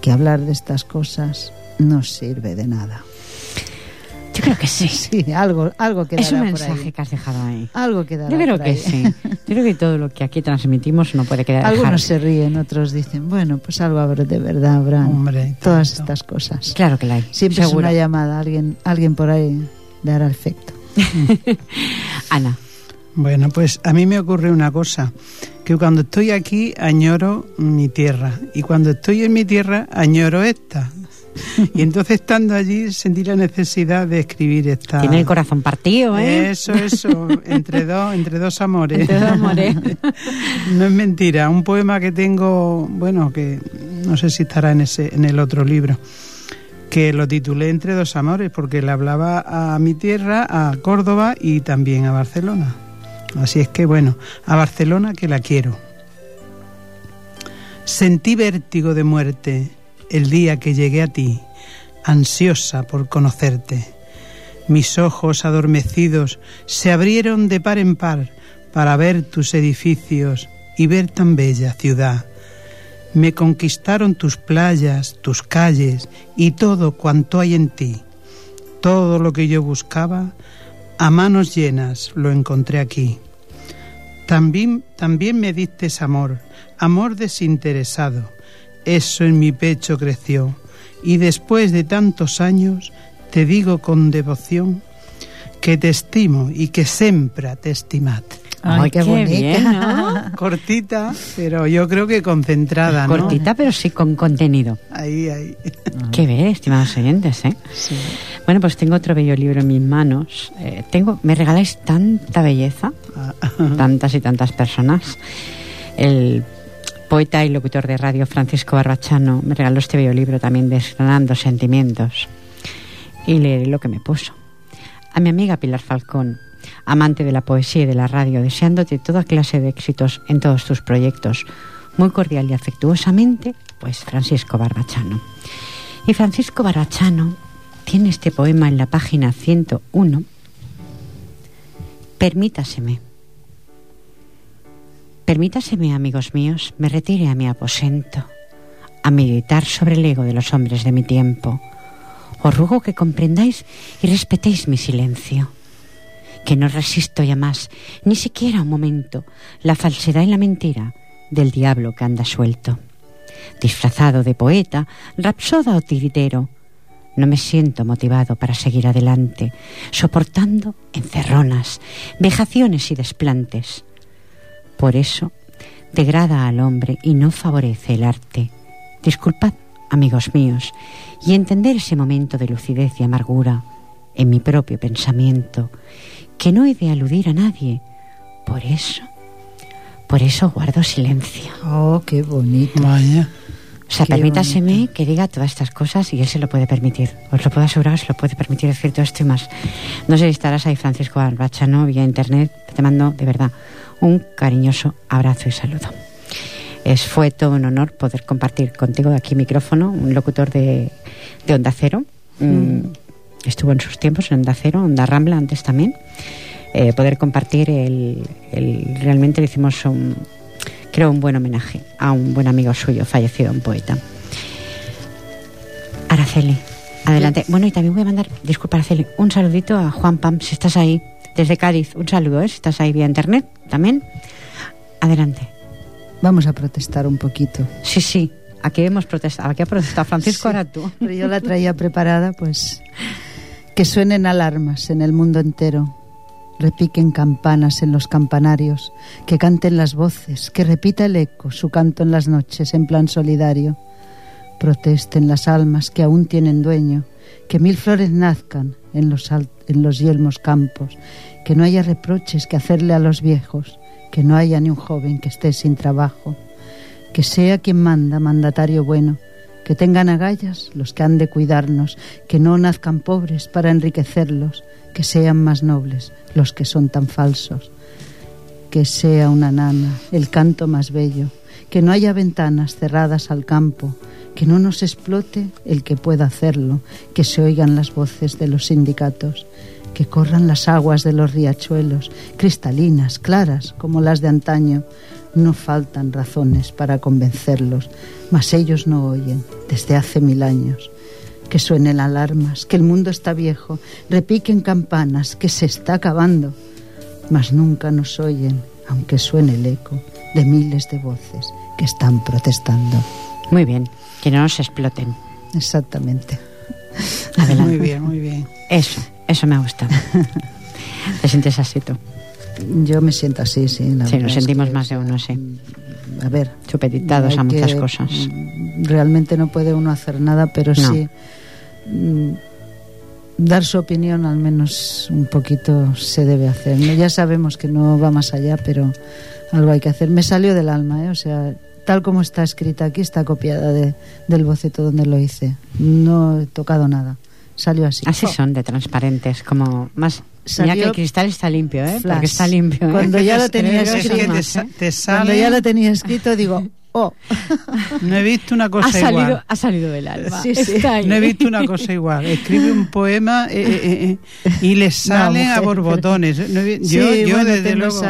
S2: que hablar de estas cosas no sirve de nada.
S1: Yo creo que sí.
S2: Sí, algo, algo quedará
S1: es un
S2: por
S1: mensaje
S2: ahí.
S1: que has dejado ahí.
S2: Algo quedará
S1: Yo creo
S2: por
S1: que
S2: ahí.
S1: sí. Yo creo que todo lo que aquí transmitimos no puede quedar
S2: Algunos
S1: dejar.
S2: se ríen, otros dicen, bueno, pues algo habrá de verdad habrá.
S3: Hombre,
S2: Todas
S3: tanto.
S2: estas cosas.
S1: Claro que la hay.
S2: Siempre
S1: seguro.
S2: es una llamada, alguien, alguien por ahí le hará efecto.
S1: Ana,
S3: Bueno, pues a mí me ocurre una cosa, que cuando estoy aquí añoro mi tierra y cuando estoy en mi tierra añoro esta. Y entonces estando allí sentí la necesidad de escribir esta.
S1: tiene el corazón partido, ¿eh?
S3: Eso, eso, entre dos, entre dos amores.
S1: Entre dos amores.
S3: no es mentira, un poema que tengo, bueno, que no sé si estará en ese, en el otro libro, que lo titulé Entre dos amores, porque le hablaba a mi tierra, a Córdoba y también a Barcelona. Así es que bueno, a Barcelona que la quiero. Sentí vértigo de muerte el día que llegué a ti, ansiosa por conocerte. Mis ojos adormecidos se abrieron de par en par para ver tus edificios y ver tan bella ciudad. Me conquistaron tus playas, tus calles y todo cuanto hay en ti. Todo lo que yo buscaba, a manos llenas lo encontré aquí. También, también me diste amor, amor desinteresado. Eso en mi pecho creció y después de tantos años te digo con devoción que te estimo y que siempre te estimad.
S2: Ay, qué, bonita.
S1: bien, ¿no?
S3: Cortita, pero yo creo que concentrada, ¿no?
S1: Cortita, pero sí con contenido.
S3: Ahí, ahí.
S1: Qué bien, estimados oyentes, ¿eh?
S2: Sí.
S1: Bueno, pues tengo otro bello libro en mis manos. Eh, tengo, me regaláis tanta belleza,
S3: Ah,
S1: tantas y tantas personas. El poeta y locutor de radio Francisco Barbachano me regaló este bello libro también desgranando sentimientos. Y leeré lo que me puso. A mi amiga Pilar Falcón, amante de la poesía y de la radio, deseándote toda clase de éxitos en todos tus proyectos. Muy cordial y afectuosamente, pues Francisco Barbachano. Y Francisco Barbachano tiene este poema en la página 101. Permítaseme. Permítaseme, amigos míos, me retire a mi aposento, a meditar sobre el ego de los hombres de mi tiempo. Os ruego que comprendáis y respetéis mi silencio, que no resisto ya más, ni siquiera un momento, la falsedad y la mentira del diablo que anda suelto. Disfrazado de poeta, rapsoda o tiritero, no me siento motivado para seguir adelante, soportando encerronas, vejaciones y desplantes. Por eso degrada al hombre y no favorece el arte. Disculpad, amigos míos, y entender ese momento de lucidez y amargura en mi propio pensamiento, que no he de aludir a nadie. Por eso, por eso guardo silencio.
S2: Oh, qué bonito.
S3: Vaya.
S1: O sea,
S2: Qué
S1: permítaseme que diga todas estas cosas y él se lo puede permitir. Os lo puedo asegurar, se lo puede permitir decir todo esto y más. No sé si estarás ahí, Francisco Arbachano, vía internet. Te mando, de verdad, un cariñoso abrazo y saludo. Es, fue todo un honor poder compartir contigo de aquí micrófono, un locutor de, de Onda Cero. Mm, Estuvo en sus tiempos en Onda Cero, Onda Rambla antes también. Eh, poder compartir el, el- Realmente le hicimos un, creo, un buen homenaje a un buen amigo suyo, fallecido, un poeta. Araceli, adelante. Bueno, y también voy a mandar, disculpa Araceli, un saludito a Juan Pam, si estás ahí, desde Cádiz. Un saludo, ¿eh? si estás ahí vía internet también. Adelante.
S2: Vamos a protestar un poquito.
S1: Sí, sí, aquí hemos protestado. Aquí ha protestado Francisco,
S2: Sí,
S1: ahora tú.
S2: Pero yo la traía preparada, pues que suenen alarmas en el mundo entero, repiquen campanas en los campanarios, que canten las voces, que repita el eco su canto en las noches en plan solidario. Protesten las almas que aún tienen dueño, que mil flores nazcan en los, en los yelmos campos, que no haya reproches que hacerle a los viejos, que no haya ni un joven que esté sin trabajo, que sea quien manda, mandatario bueno, que tengan agallas los que han de cuidarnos, que no nazcan pobres para enriquecerlos, que sean más nobles los que son tan falsos, que sea una nana el canto más bello, que no haya ventanas cerradas al campo, que no nos explote el que pueda hacerlo, que se oigan las voces de los sindicatos, que corran las aguas de los riachuelos, cristalinas, claras como las de antaño. No faltan razones para convencerlos, mas ellos no oyen desde hace mil años. Que suenen alarmas, que el mundo está viejo, repiquen campanas, que se está acabando, mas nunca nos oyen, aunque suene el eco de miles de voces que están protestando.
S1: Muy bien, que no nos exploten.
S2: Exactamente.
S1: Adelante.
S3: Muy bien, muy bien.
S1: Eso, eso me ha gustado. ¿Te sientes así tú?
S2: Yo me siento así, sí. La
S1: Sí, nos
S2: es
S1: sentimos
S2: que,
S1: más de uno, sí.
S2: A ver,
S1: Supeditados a muchas cosas.
S2: Realmente no puede uno hacer nada, pero
S1: No.
S2: sí mm, dar su opinión al menos un poquito se debe hacer. Ya sabemos que no va más allá, pero algo hay que hacer. Me salió del alma, ¿eh? o sea, tal como está escrita aquí, está copiada de, del boceto donde lo hice. No he tocado nada. Salió así.
S1: Así
S2: Oh,
S1: son, de transparentes, como más... Mira
S2: Salió
S1: que el cristal está limpio, ¿eh?
S2: flash.
S1: Porque está limpio, ¿eh?
S2: Cuando ya lo tenía
S3: es que
S2: escrito. Cuando ya lo tenía escrito, digo, oh,
S3: No he visto una
S1: Ha
S3: cosa
S1: salido,
S3: igual.
S1: ha salido del alma.
S2: Sí, sí.
S1: Está ahí.
S3: No he visto una cosa igual. Escribe un poema eh, eh, eh, y le salen a
S2: mujer,
S3: borbotones. No he vi-
S2: Sí,
S3: yo, yo
S2: bueno,
S3: desde luego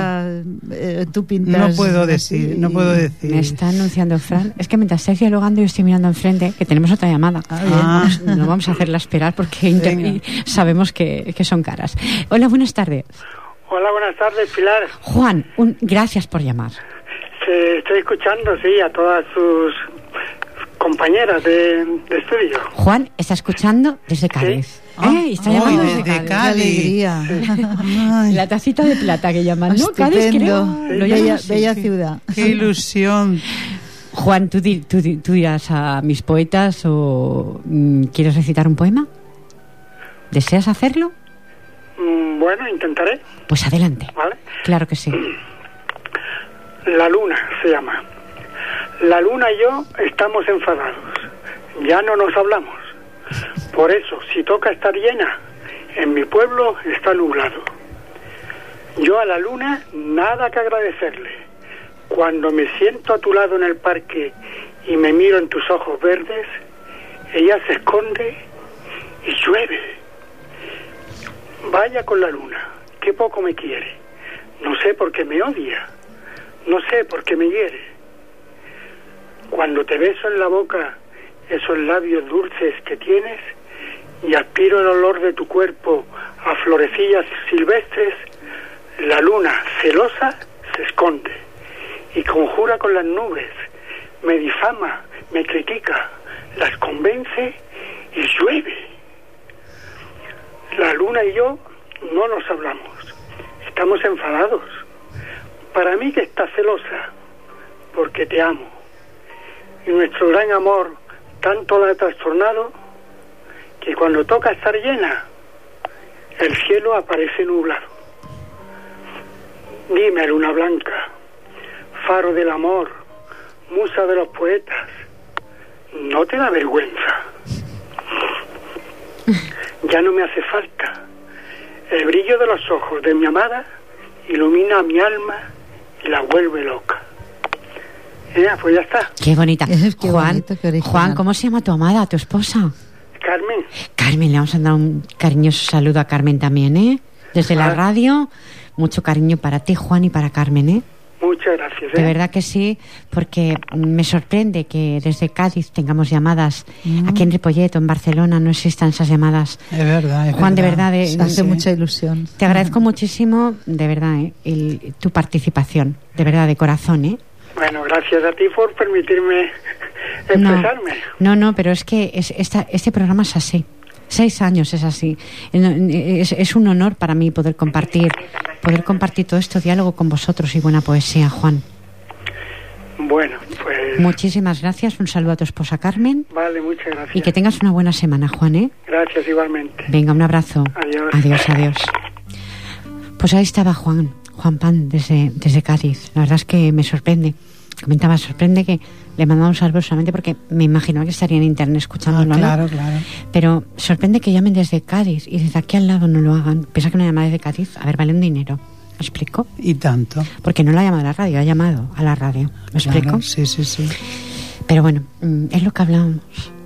S2: eh, tú pintas
S3: no puedo
S2: así
S3: decir, no puedo decir.
S1: Me está anunciando Fran. Es que mientras estáis dialogando, yo estoy mirando enfrente, que tenemos otra llamada.
S2: Ah.
S3: Ah.
S1: No vamos a hacerla esperar porque sabemos que, que son caras. Hola, buenas tardes.
S5: Hola, buenas tardes, Pilar.
S1: Juan, un- gracias por llamar.
S5: Se- estoy escuchando, sí, a todas sus compañeras de, de estudio.
S1: Juan está escuchando desde Cádiz. ¡Eh! Está llamando
S3: desde
S1: desde
S2: ¡Qué
S3: Cádiz.
S2: alegría!
S3: Ay,
S1: La tacita de plata que llaman, ¿no? Cádiz, creo. Lo
S2: Bella,
S1: así,
S2: bella
S1: sí.
S2: ciudad.
S3: qué ilusión.
S1: Juan, ¿tú, di- tú di- tú dirás a mis poetas o mm, quieres recitar un poema? ¿Deseas hacerlo?
S5: Mm, Bueno, intentaré,
S1: Pues adelante.
S5: ¿vale?
S1: Claro que sí.
S5: La luna se llama. La luna y yo estamos enfadados. Ya no nos hablamos. Por eso, si toca estar llena, en mi pueblo está nublado. Yo a la luna nada que agradecerle. Cuando me siento a tu lado en el parque y me miro en tus ojos verdes, ella se esconde y llueve. Vaya con la luna, qué poco me quiere. No sé por qué me odia. No sé por qué me hiere. Cuando te beso en la boca esos labios dulces que tienes y aspiro el olor de tu cuerpo a florecillas silvestres, la luna celosa se esconde y conjura con las nubes, me difama, me critica, las convence y llueve. La luna y yo no nos hablamos, estamos enfadados. Para mí que estás celosa, porque te amo. Y nuestro gran amor tanto la ha trastornado que cuando toca estar llena, el cielo aparece nublado. Dime, luna blanca, faro del amor, musa de los poetas, ¿no te da vergüenza? Ya no me hace falta. El brillo de los ojos de mi amada ilumina mi alma la vuelve loca. Ya, pues ya está.
S1: Qué bonita.
S2: Qué
S1: Juan,
S2: bonito, qué original.
S1: Juan, ¿cómo se llama tu amada, tu esposa?
S5: Carmen,
S1: Carmen, le vamos a dar un cariñoso saludo a Carmen también, ¿eh? Desde la radio, mucho cariño para ti, Juan, y para Carmen, ¿eh?
S5: Muchas gracias.
S1: De
S5: ¿eh?
S1: verdad que sí, porque me sorprende que desde Cádiz tengamos llamadas. Aquí en Ripollet en Barcelona no existan esas llamadas.
S3: Es verdad, es
S1: Juan, de verdad, de-
S2: Hace
S1: Sí.
S2: mucha ilusión.
S1: Te agradezco muchísimo, de verdad, ¿eh? el- tu participación, de verdad, de corazón, ¿eh?
S5: Bueno, gracias a ti por permitirme
S1: No,
S5: expresarme.
S1: no, no, pero es que es, esta, este programa es así. Seis años es así. Es, es un honor para mí poder compartir, poder compartir todo este diálogo con vosotros y buena poesía, Juan.
S5: Bueno, pues
S1: Muchísimas gracias. Un saludo a tu esposa Carmen
S5: vale, muchas gracias.
S1: y que tengas una buena semana, Juan, ¿eh?
S5: Gracias igualmente.
S1: Venga, un abrazo.
S5: Adiós.
S1: Adiós, adiós. Pues ahí estaba Juan, Juan Pan, desde, desde Cádiz. La verdad es que me sorprende. Comentaba, sorprende que le mandamos un saludo solamente porque me imaginaba que estaría en internet
S3: Ah,
S1: escuchándolo, ¿no?
S3: claro, claro.
S1: Pero sorprende que llamen desde Cádiz y desde aquí al lado no lo hagan. Piensa que una llamada desde Cádiz, a ver, vale un dinero. ¿Me explico?
S3: Y tanto.
S1: Porque no la ha llamado a la radio, ha llamado a la radio. ¿Me
S3: Claro,
S1: explico?
S3: Sí, sí, sí.
S1: Pero bueno, mm, es lo que hablábamos.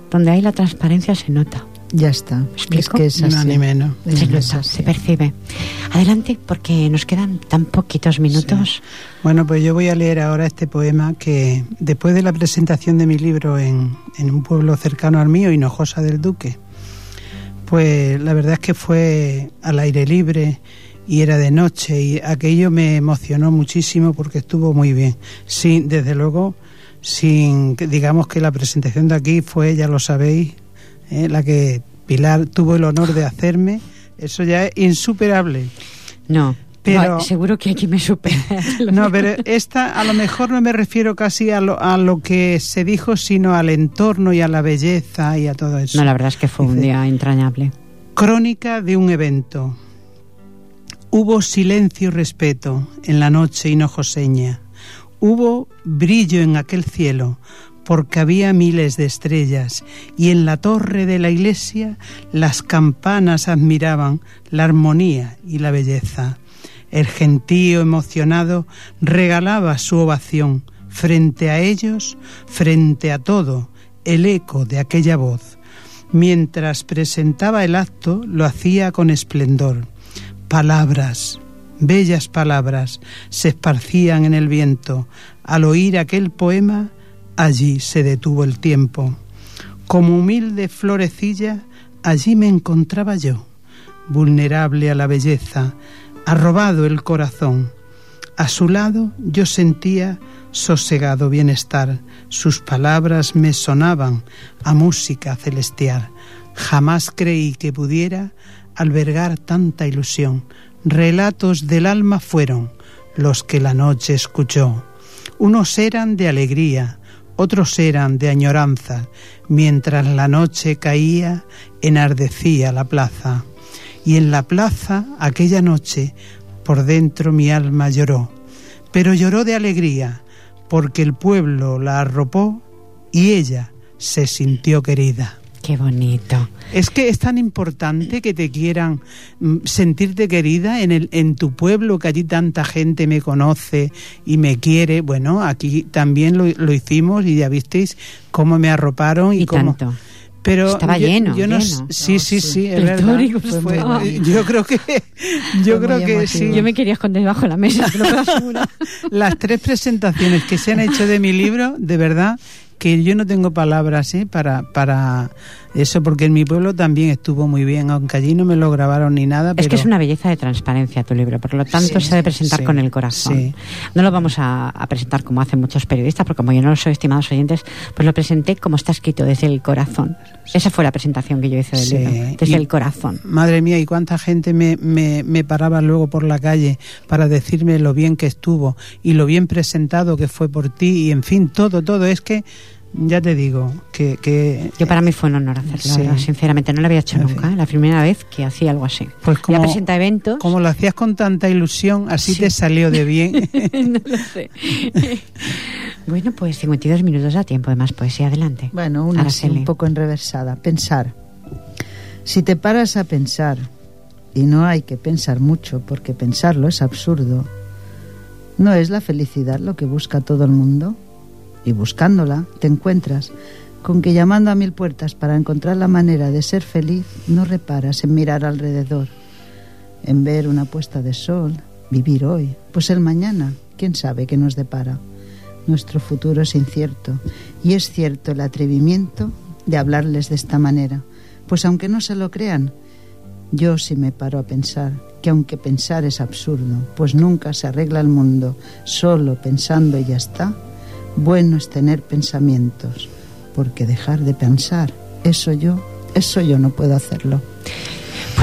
S1: Donde hay la transparencia se nota.
S2: Ya está.
S1: explico?
S2: Es que es
S3: Ni
S2: así.
S3: más ni menos.
S2: Es
S1: Se
S2: que es
S1: nota,
S2: así.
S1: se percibe. Adelante, porque nos quedan tan poquitos minutos.
S3: Bueno, pues yo voy a leer ahora este poema que después de la presentación de mi libro en, en un pueblo cercano al mío, Hinojosa del Duque, pues la verdad es que fue al aire libre y era de noche y aquello me emocionó muchísimo porque estuvo muy bien. Sin, desde luego, sin digamos que la presentación de aquí fue, ya lo sabéis, eh, la que Pilar tuvo el honor de hacerme, eso ya es insuperable.
S1: No,
S3: Pero-
S1: no, seguro que aquí me supera.
S3: No, pero esta a lo mejor no me refiero casi a lo, a lo que se dijo, sino al entorno y a la belleza y a todo eso.
S1: No, la verdad es que fue un
S3: Dice,
S1: día entrañable.
S3: Crónica de un evento. Hubo silencio y respeto en la noche hinojoseña. Hubo brillo en aquel cielo, porque había miles de estrellas, y en la torre de la iglesia las campanas admiraban la armonía y la belleza. El gentío emocionado regalaba su ovación frente a ellos, frente a todo, el eco de aquella voz. Mientras presentaba el acto, lo hacía con esplendor. Palabras, bellas palabras, se esparcían en el viento. Al oír aquel poema, allí se detuvo el tiempo. Como humilde florecilla, allí me encontraba yo, vulnerable a la belleza, arrobado el corazón. A su lado yo sentía sosegado bienestar, sus palabras me sonaban a música celestial. Jamás creí que pudiera albergar tanta ilusión. Relatos del alma fueron los que la noche escuchó. Unos eran de alegría, otros eran de añoranza. Mientras la noche caía, enardecía la plaza. Y en la plaza, aquella noche, por dentro mi alma lloró. Pero lloró de alegría, porque el pueblo la arropó y ella se sintió querida.
S1: Qué bonito.
S3: Es que es tan importante que te quieran mm, sentirte querida en el en tu pueblo que allí tanta gente me conoce y me quiere. Bueno, aquí también lo, lo hicimos y ya visteis cómo me arroparon y,
S1: Y
S3: cómo
S1: tanto.
S3: pero
S1: Estaba
S3: yo,
S1: lleno,
S3: yo no
S1: lleno.
S3: sí, sí,
S2: sí.
S3: sí, es verdad. Fue- yo creo que yo
S2: Fue
S3: creo que sí.
S1: Yo me quería esconder debajo de la mesa, asegurar.
S3: Las tres presentaciones que se han hecho de mi libro, de verdad que yo no tengo palabras ¿eh? para para eso porque en mi pueblo también estuvo muy bien, aunque allí no me lo grabaron ni nada,
S1: Es
S3: pero
S1: que es una belleza de transparencia tu libro, por lo tanto
S3: Sí,
S1: se ha de presentar
S3: sí,
S1: con el corazón.
S3: sí.
S1: No lo vamos a, a presentar como hacen muchos periodistas, porque como yo no lo soy, estimados oyentes, pues lo presenté como está escrito, desde el corazón. Esa fue la presentación que yo hice del libro, desde
S3: Y-
S1: el corazón.
S3: Madre mía, y cuánta gente me, me, me paraba luego por la calle para decirme lo bien que estuvo y lo bien presentado que fue por ti y en fin, todo, todo. Es que, ya te digo, que... que
S1: Yo para mí fue un honor hacerlo,
S3: Sí.
S1: ¿verdad? sinceramente, no lo había hecho
S3: En
S1: nunca,
S3: fin.
S1: ¿eh? la primera vez que hacía algo así.
S3: pues
S1: Ya
S3: como,
S1: presenta eventos.
S3: como lo hacías con tanta ilusión, así
S1: Sí.
S3: te salió de bien.
S1: no lo sé. bueno, pues 52 minutos da tiempo de más poesía. Adelante.
S2: Bueno, una así, un poco enreversada. Pensar. Si te paras a pensar, y no hay que pensar mucho porque pensarlo es absurdo, ¿no es la felicidad lo que busca todo el mundo? Y buscándola te encuentras con que llamando a mil puertas para encontrar la manera de ser feliz, no reparas en mirar alrededor, en ver una puesta de sol, vivir hoy, pues el mañana, quién sabe qué nos depara. Nuestro futuro es incierto y es cierto el atrevimiento de hablarles de esta manera, pues aunque no se lo crean, yo sí me paro a pensar que aunque pensar es absurdo, pues nunca se arregla el mundo solo pensando y ya está, bueno es tener pensamientos, porque dejar de pensar, eso yo, eso yo no puedo hacerlo.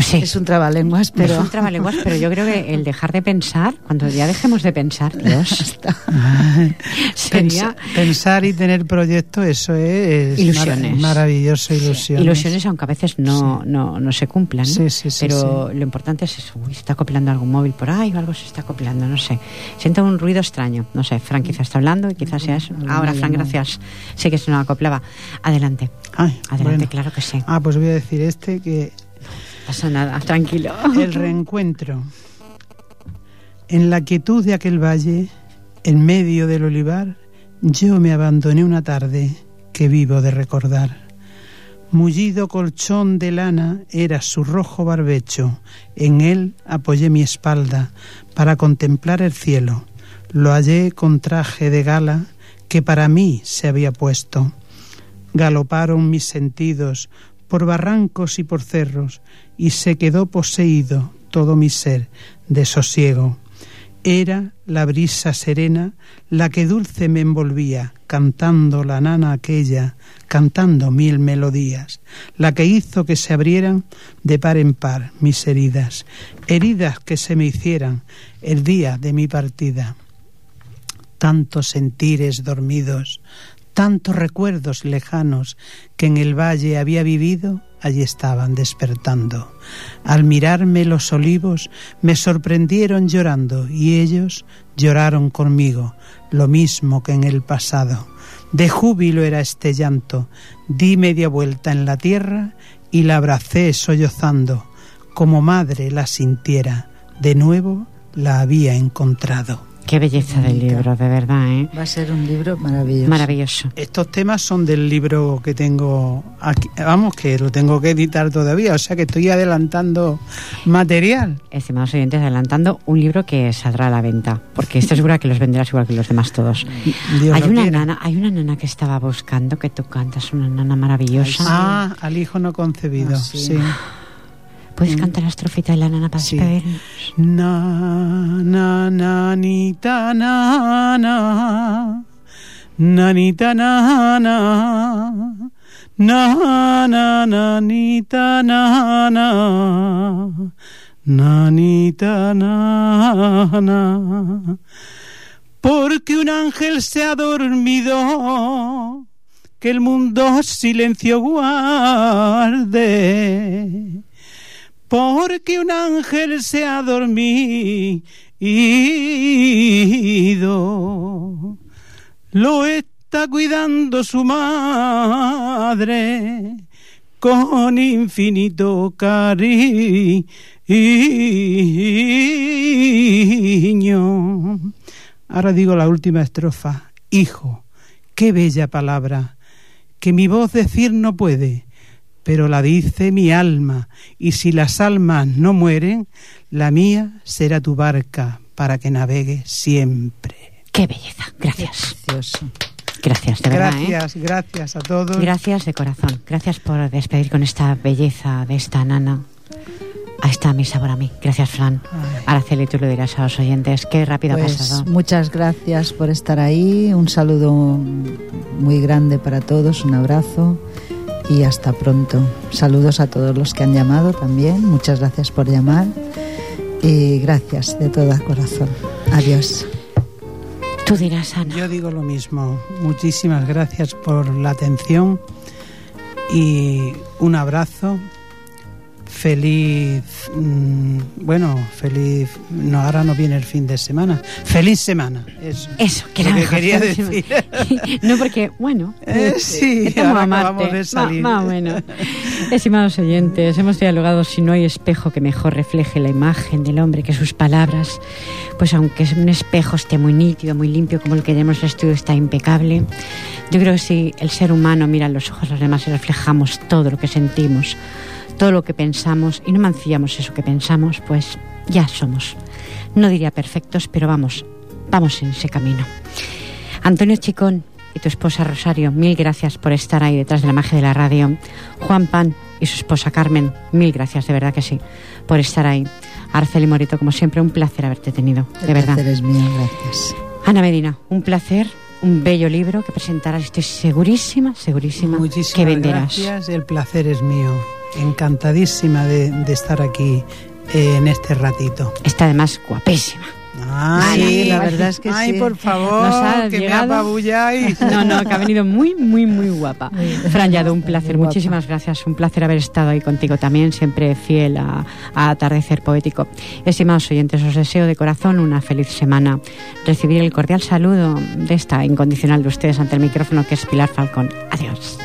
S1: Pues sí.
S2: Es un trabalenguas, pero
S1: Es un trabalenguas, pero yo creo que el dejar de pensar, cuando ya dejemos de pensar, Dios, sería
S3: Pensa- pensar y tener proyectos, eso es, es
S1: Ilusiones.
S3: mara- maravilloso, ilusiones.
S1: ilusiones, aunque a veces no, no, no se cumplan. ¿no?
S3: Sí, sí, sí,
S1: pero lo importante es eso. Uy, se está acoplando algún móvil por ahí o algo se está acoplando, no sé. Siento un ruido extraño. No sé, Fran quizás está hablando y quizás sea eso. Ahora, Fran,
S2: llamada.
S1: gracias. Sí que se nos acoplaba. Adelante.
S3: Ay,
S1: Adelante,
S3: bueno.
S1: claro que sí.
S3: Ah, pues voy a decir este que
S1: pasa nada, tranquilo.
S3: el reencuentro. En la quietud de aquel valle, en medio del olivar, yo me abandoné una tarde que vivo de recordar. Mullido colchón de lana era su rojo barbecho, en él apoyé mi espalda para contemplar el cielo. Lo hallé con traje de gala que para mí se había puesto. Galoparon mis sentidos por barrancos y por cerros, y se quedó poseído todo mi ser de sosiego. Era la brisa serena la que dulce me envolvía, cantando la nana aquella, cantando mil melodías, la que hizo que se abrieran de par en par mis heridas, heridas que se me hicieran el día de mi partida tantos sentires dormidos, tantos recuerdos lejanos que en el valle había vivido, allí estaban despertando. Al mirarme los olivos me sorprendieron llorando y ellos lloraron conmigo, lo mismo que en el pasado. De júbilo era este llanto, di media vuelta en la tierra y la abracé sollozando, como madre la sintiera, de nuevo la había encontrado.
S1: Qué belleza del libro, de verdad, ¿eh?
S2: va a ser un libro maravilloso.
S1: Maravilloso.
S3: Estos temas son del libro que tengo aquí, vamos, que lo tengo que editar todavía, o sea que estoy adelantando material.
S1: Estimados oyentes, adelantando un libro que saldrá a la venta, porque estoy segura que los venderás igual que los demás todos.
S3: Dios
S1: hay
S3: lo
S1: una
S3: quiera.
S1: nana, hay una nana que estaba buscando que tú cantas, una nana maravillosa.
S3: Ah, al hijo no concebido,
S2: Ah, sí.
S3: sí.
S1: ¿Puedes cantar la estrofita de la nana para
S3: Sí. Na, na, nanita, na, na, nanita, na, na, na na nanita na na. Nanita na na. Porque un ángel se ha dormido que el mundo silencio guarde porque un ángel se ha dormido lo está cuidando su madre con infinito cariño. Ahora digo la última estrofa. Hijo, qué bella palabra, que mi voz decir no puede, pero la dice mi alma, y si las almas no mueren, la mía será tu barca para que navegue siempre.
S1: Qué belleza. Gracias.
S2: Precioso.
S1: Gracias, de verdad. ¿eh?
S3: Gracias, gracias a todos.
S1: Gracias de corazón. Gracias por despedir con esta belleza de esta nana. A esta mi sabor a mí. Gracias, Fran.
S3: Ay.
S1: Araceli, tú lo dirás a los oyentes. Qué rápido ha
S2: Pues
S1: pasado.
S2: muchas gracias por estar ahí. Un saludo muy grande para todos, un abrazo y hasta pronto. Saludos a todos los que han llamado también. Muchas gracias por llamar y gracias de todo corazón. Adiós.
S1: Tú dirás, Ana.
S3: Yo digo lo mismo. Muchísimas gracias por la atención y un abrazo. Feliz, mm, bueno, feliz, no, ahora no viene el fin de semana. Feliz semana, eso.
S1: Eso, que era
S3: que
S1: mejor.
S3: quería decir.
S1: no, porque, bueno,
S3: Eh, sí,
S1: estamos
S3: ahora
S1: a Marte.
S3: de salir.
S1: Más, más o menos. Estimados oyentes, hemos dialogado si no hay espejo que mejor refleje la imagen del hombre que sus palabras. Pues aunque un espejo esté muy nítido, muy limpio, como el que tenemos en el estudio, está impecable. Yo creo que si el ser humano mira en los ojos de los demás y reflejamos todo lo que sentimos, todo lo que pensamos y no mancillamos eso que pensamos, pues ya somos. No diría perfectos, pero vamos, vamos en ese camino. Antonio Chicón y tu esposa Rosario, mil gracias por estar ahí detrás de la magia de la radio. Juan Pan y su esposa Carmen, mil gracias, de verdad que sí, por estar ahí. Arceli Morito, como siempre, un placer haberte tenido, de
S2: El
S1: verdad.
S2: placer es mío, gracias.
S1: Ana Medina, un placer, un bello libro que presentarás, estoy segurísima, segurísima
S3: Muchísimas
S1: que venderás.
S3: gracias, el placer es mío. Encantadísima de, de estar aquí eh, en este ratito.
S1: Está además guapísima.
S3: Ay,
S2: Sí, la verdad es que
S3: ay,
S2: sí.
S3: por favor,
S1: Nos ha
S3: que
S1: llegado-
S3: me apabulláis.
S1: No, no, que ha venido muy, muy, muy guapa. Fran Yado, un placer, muchísimas gracias. Un placer haber estado ahí contigo también, siempre fiel a, a Atardecer Poético. Estimados oyentes, os deseo de corazón una feliz semana. Recibir el cordial saludo de esta incondicional de ustedes ante el micrófono que es Pilar Falcón. Adiós.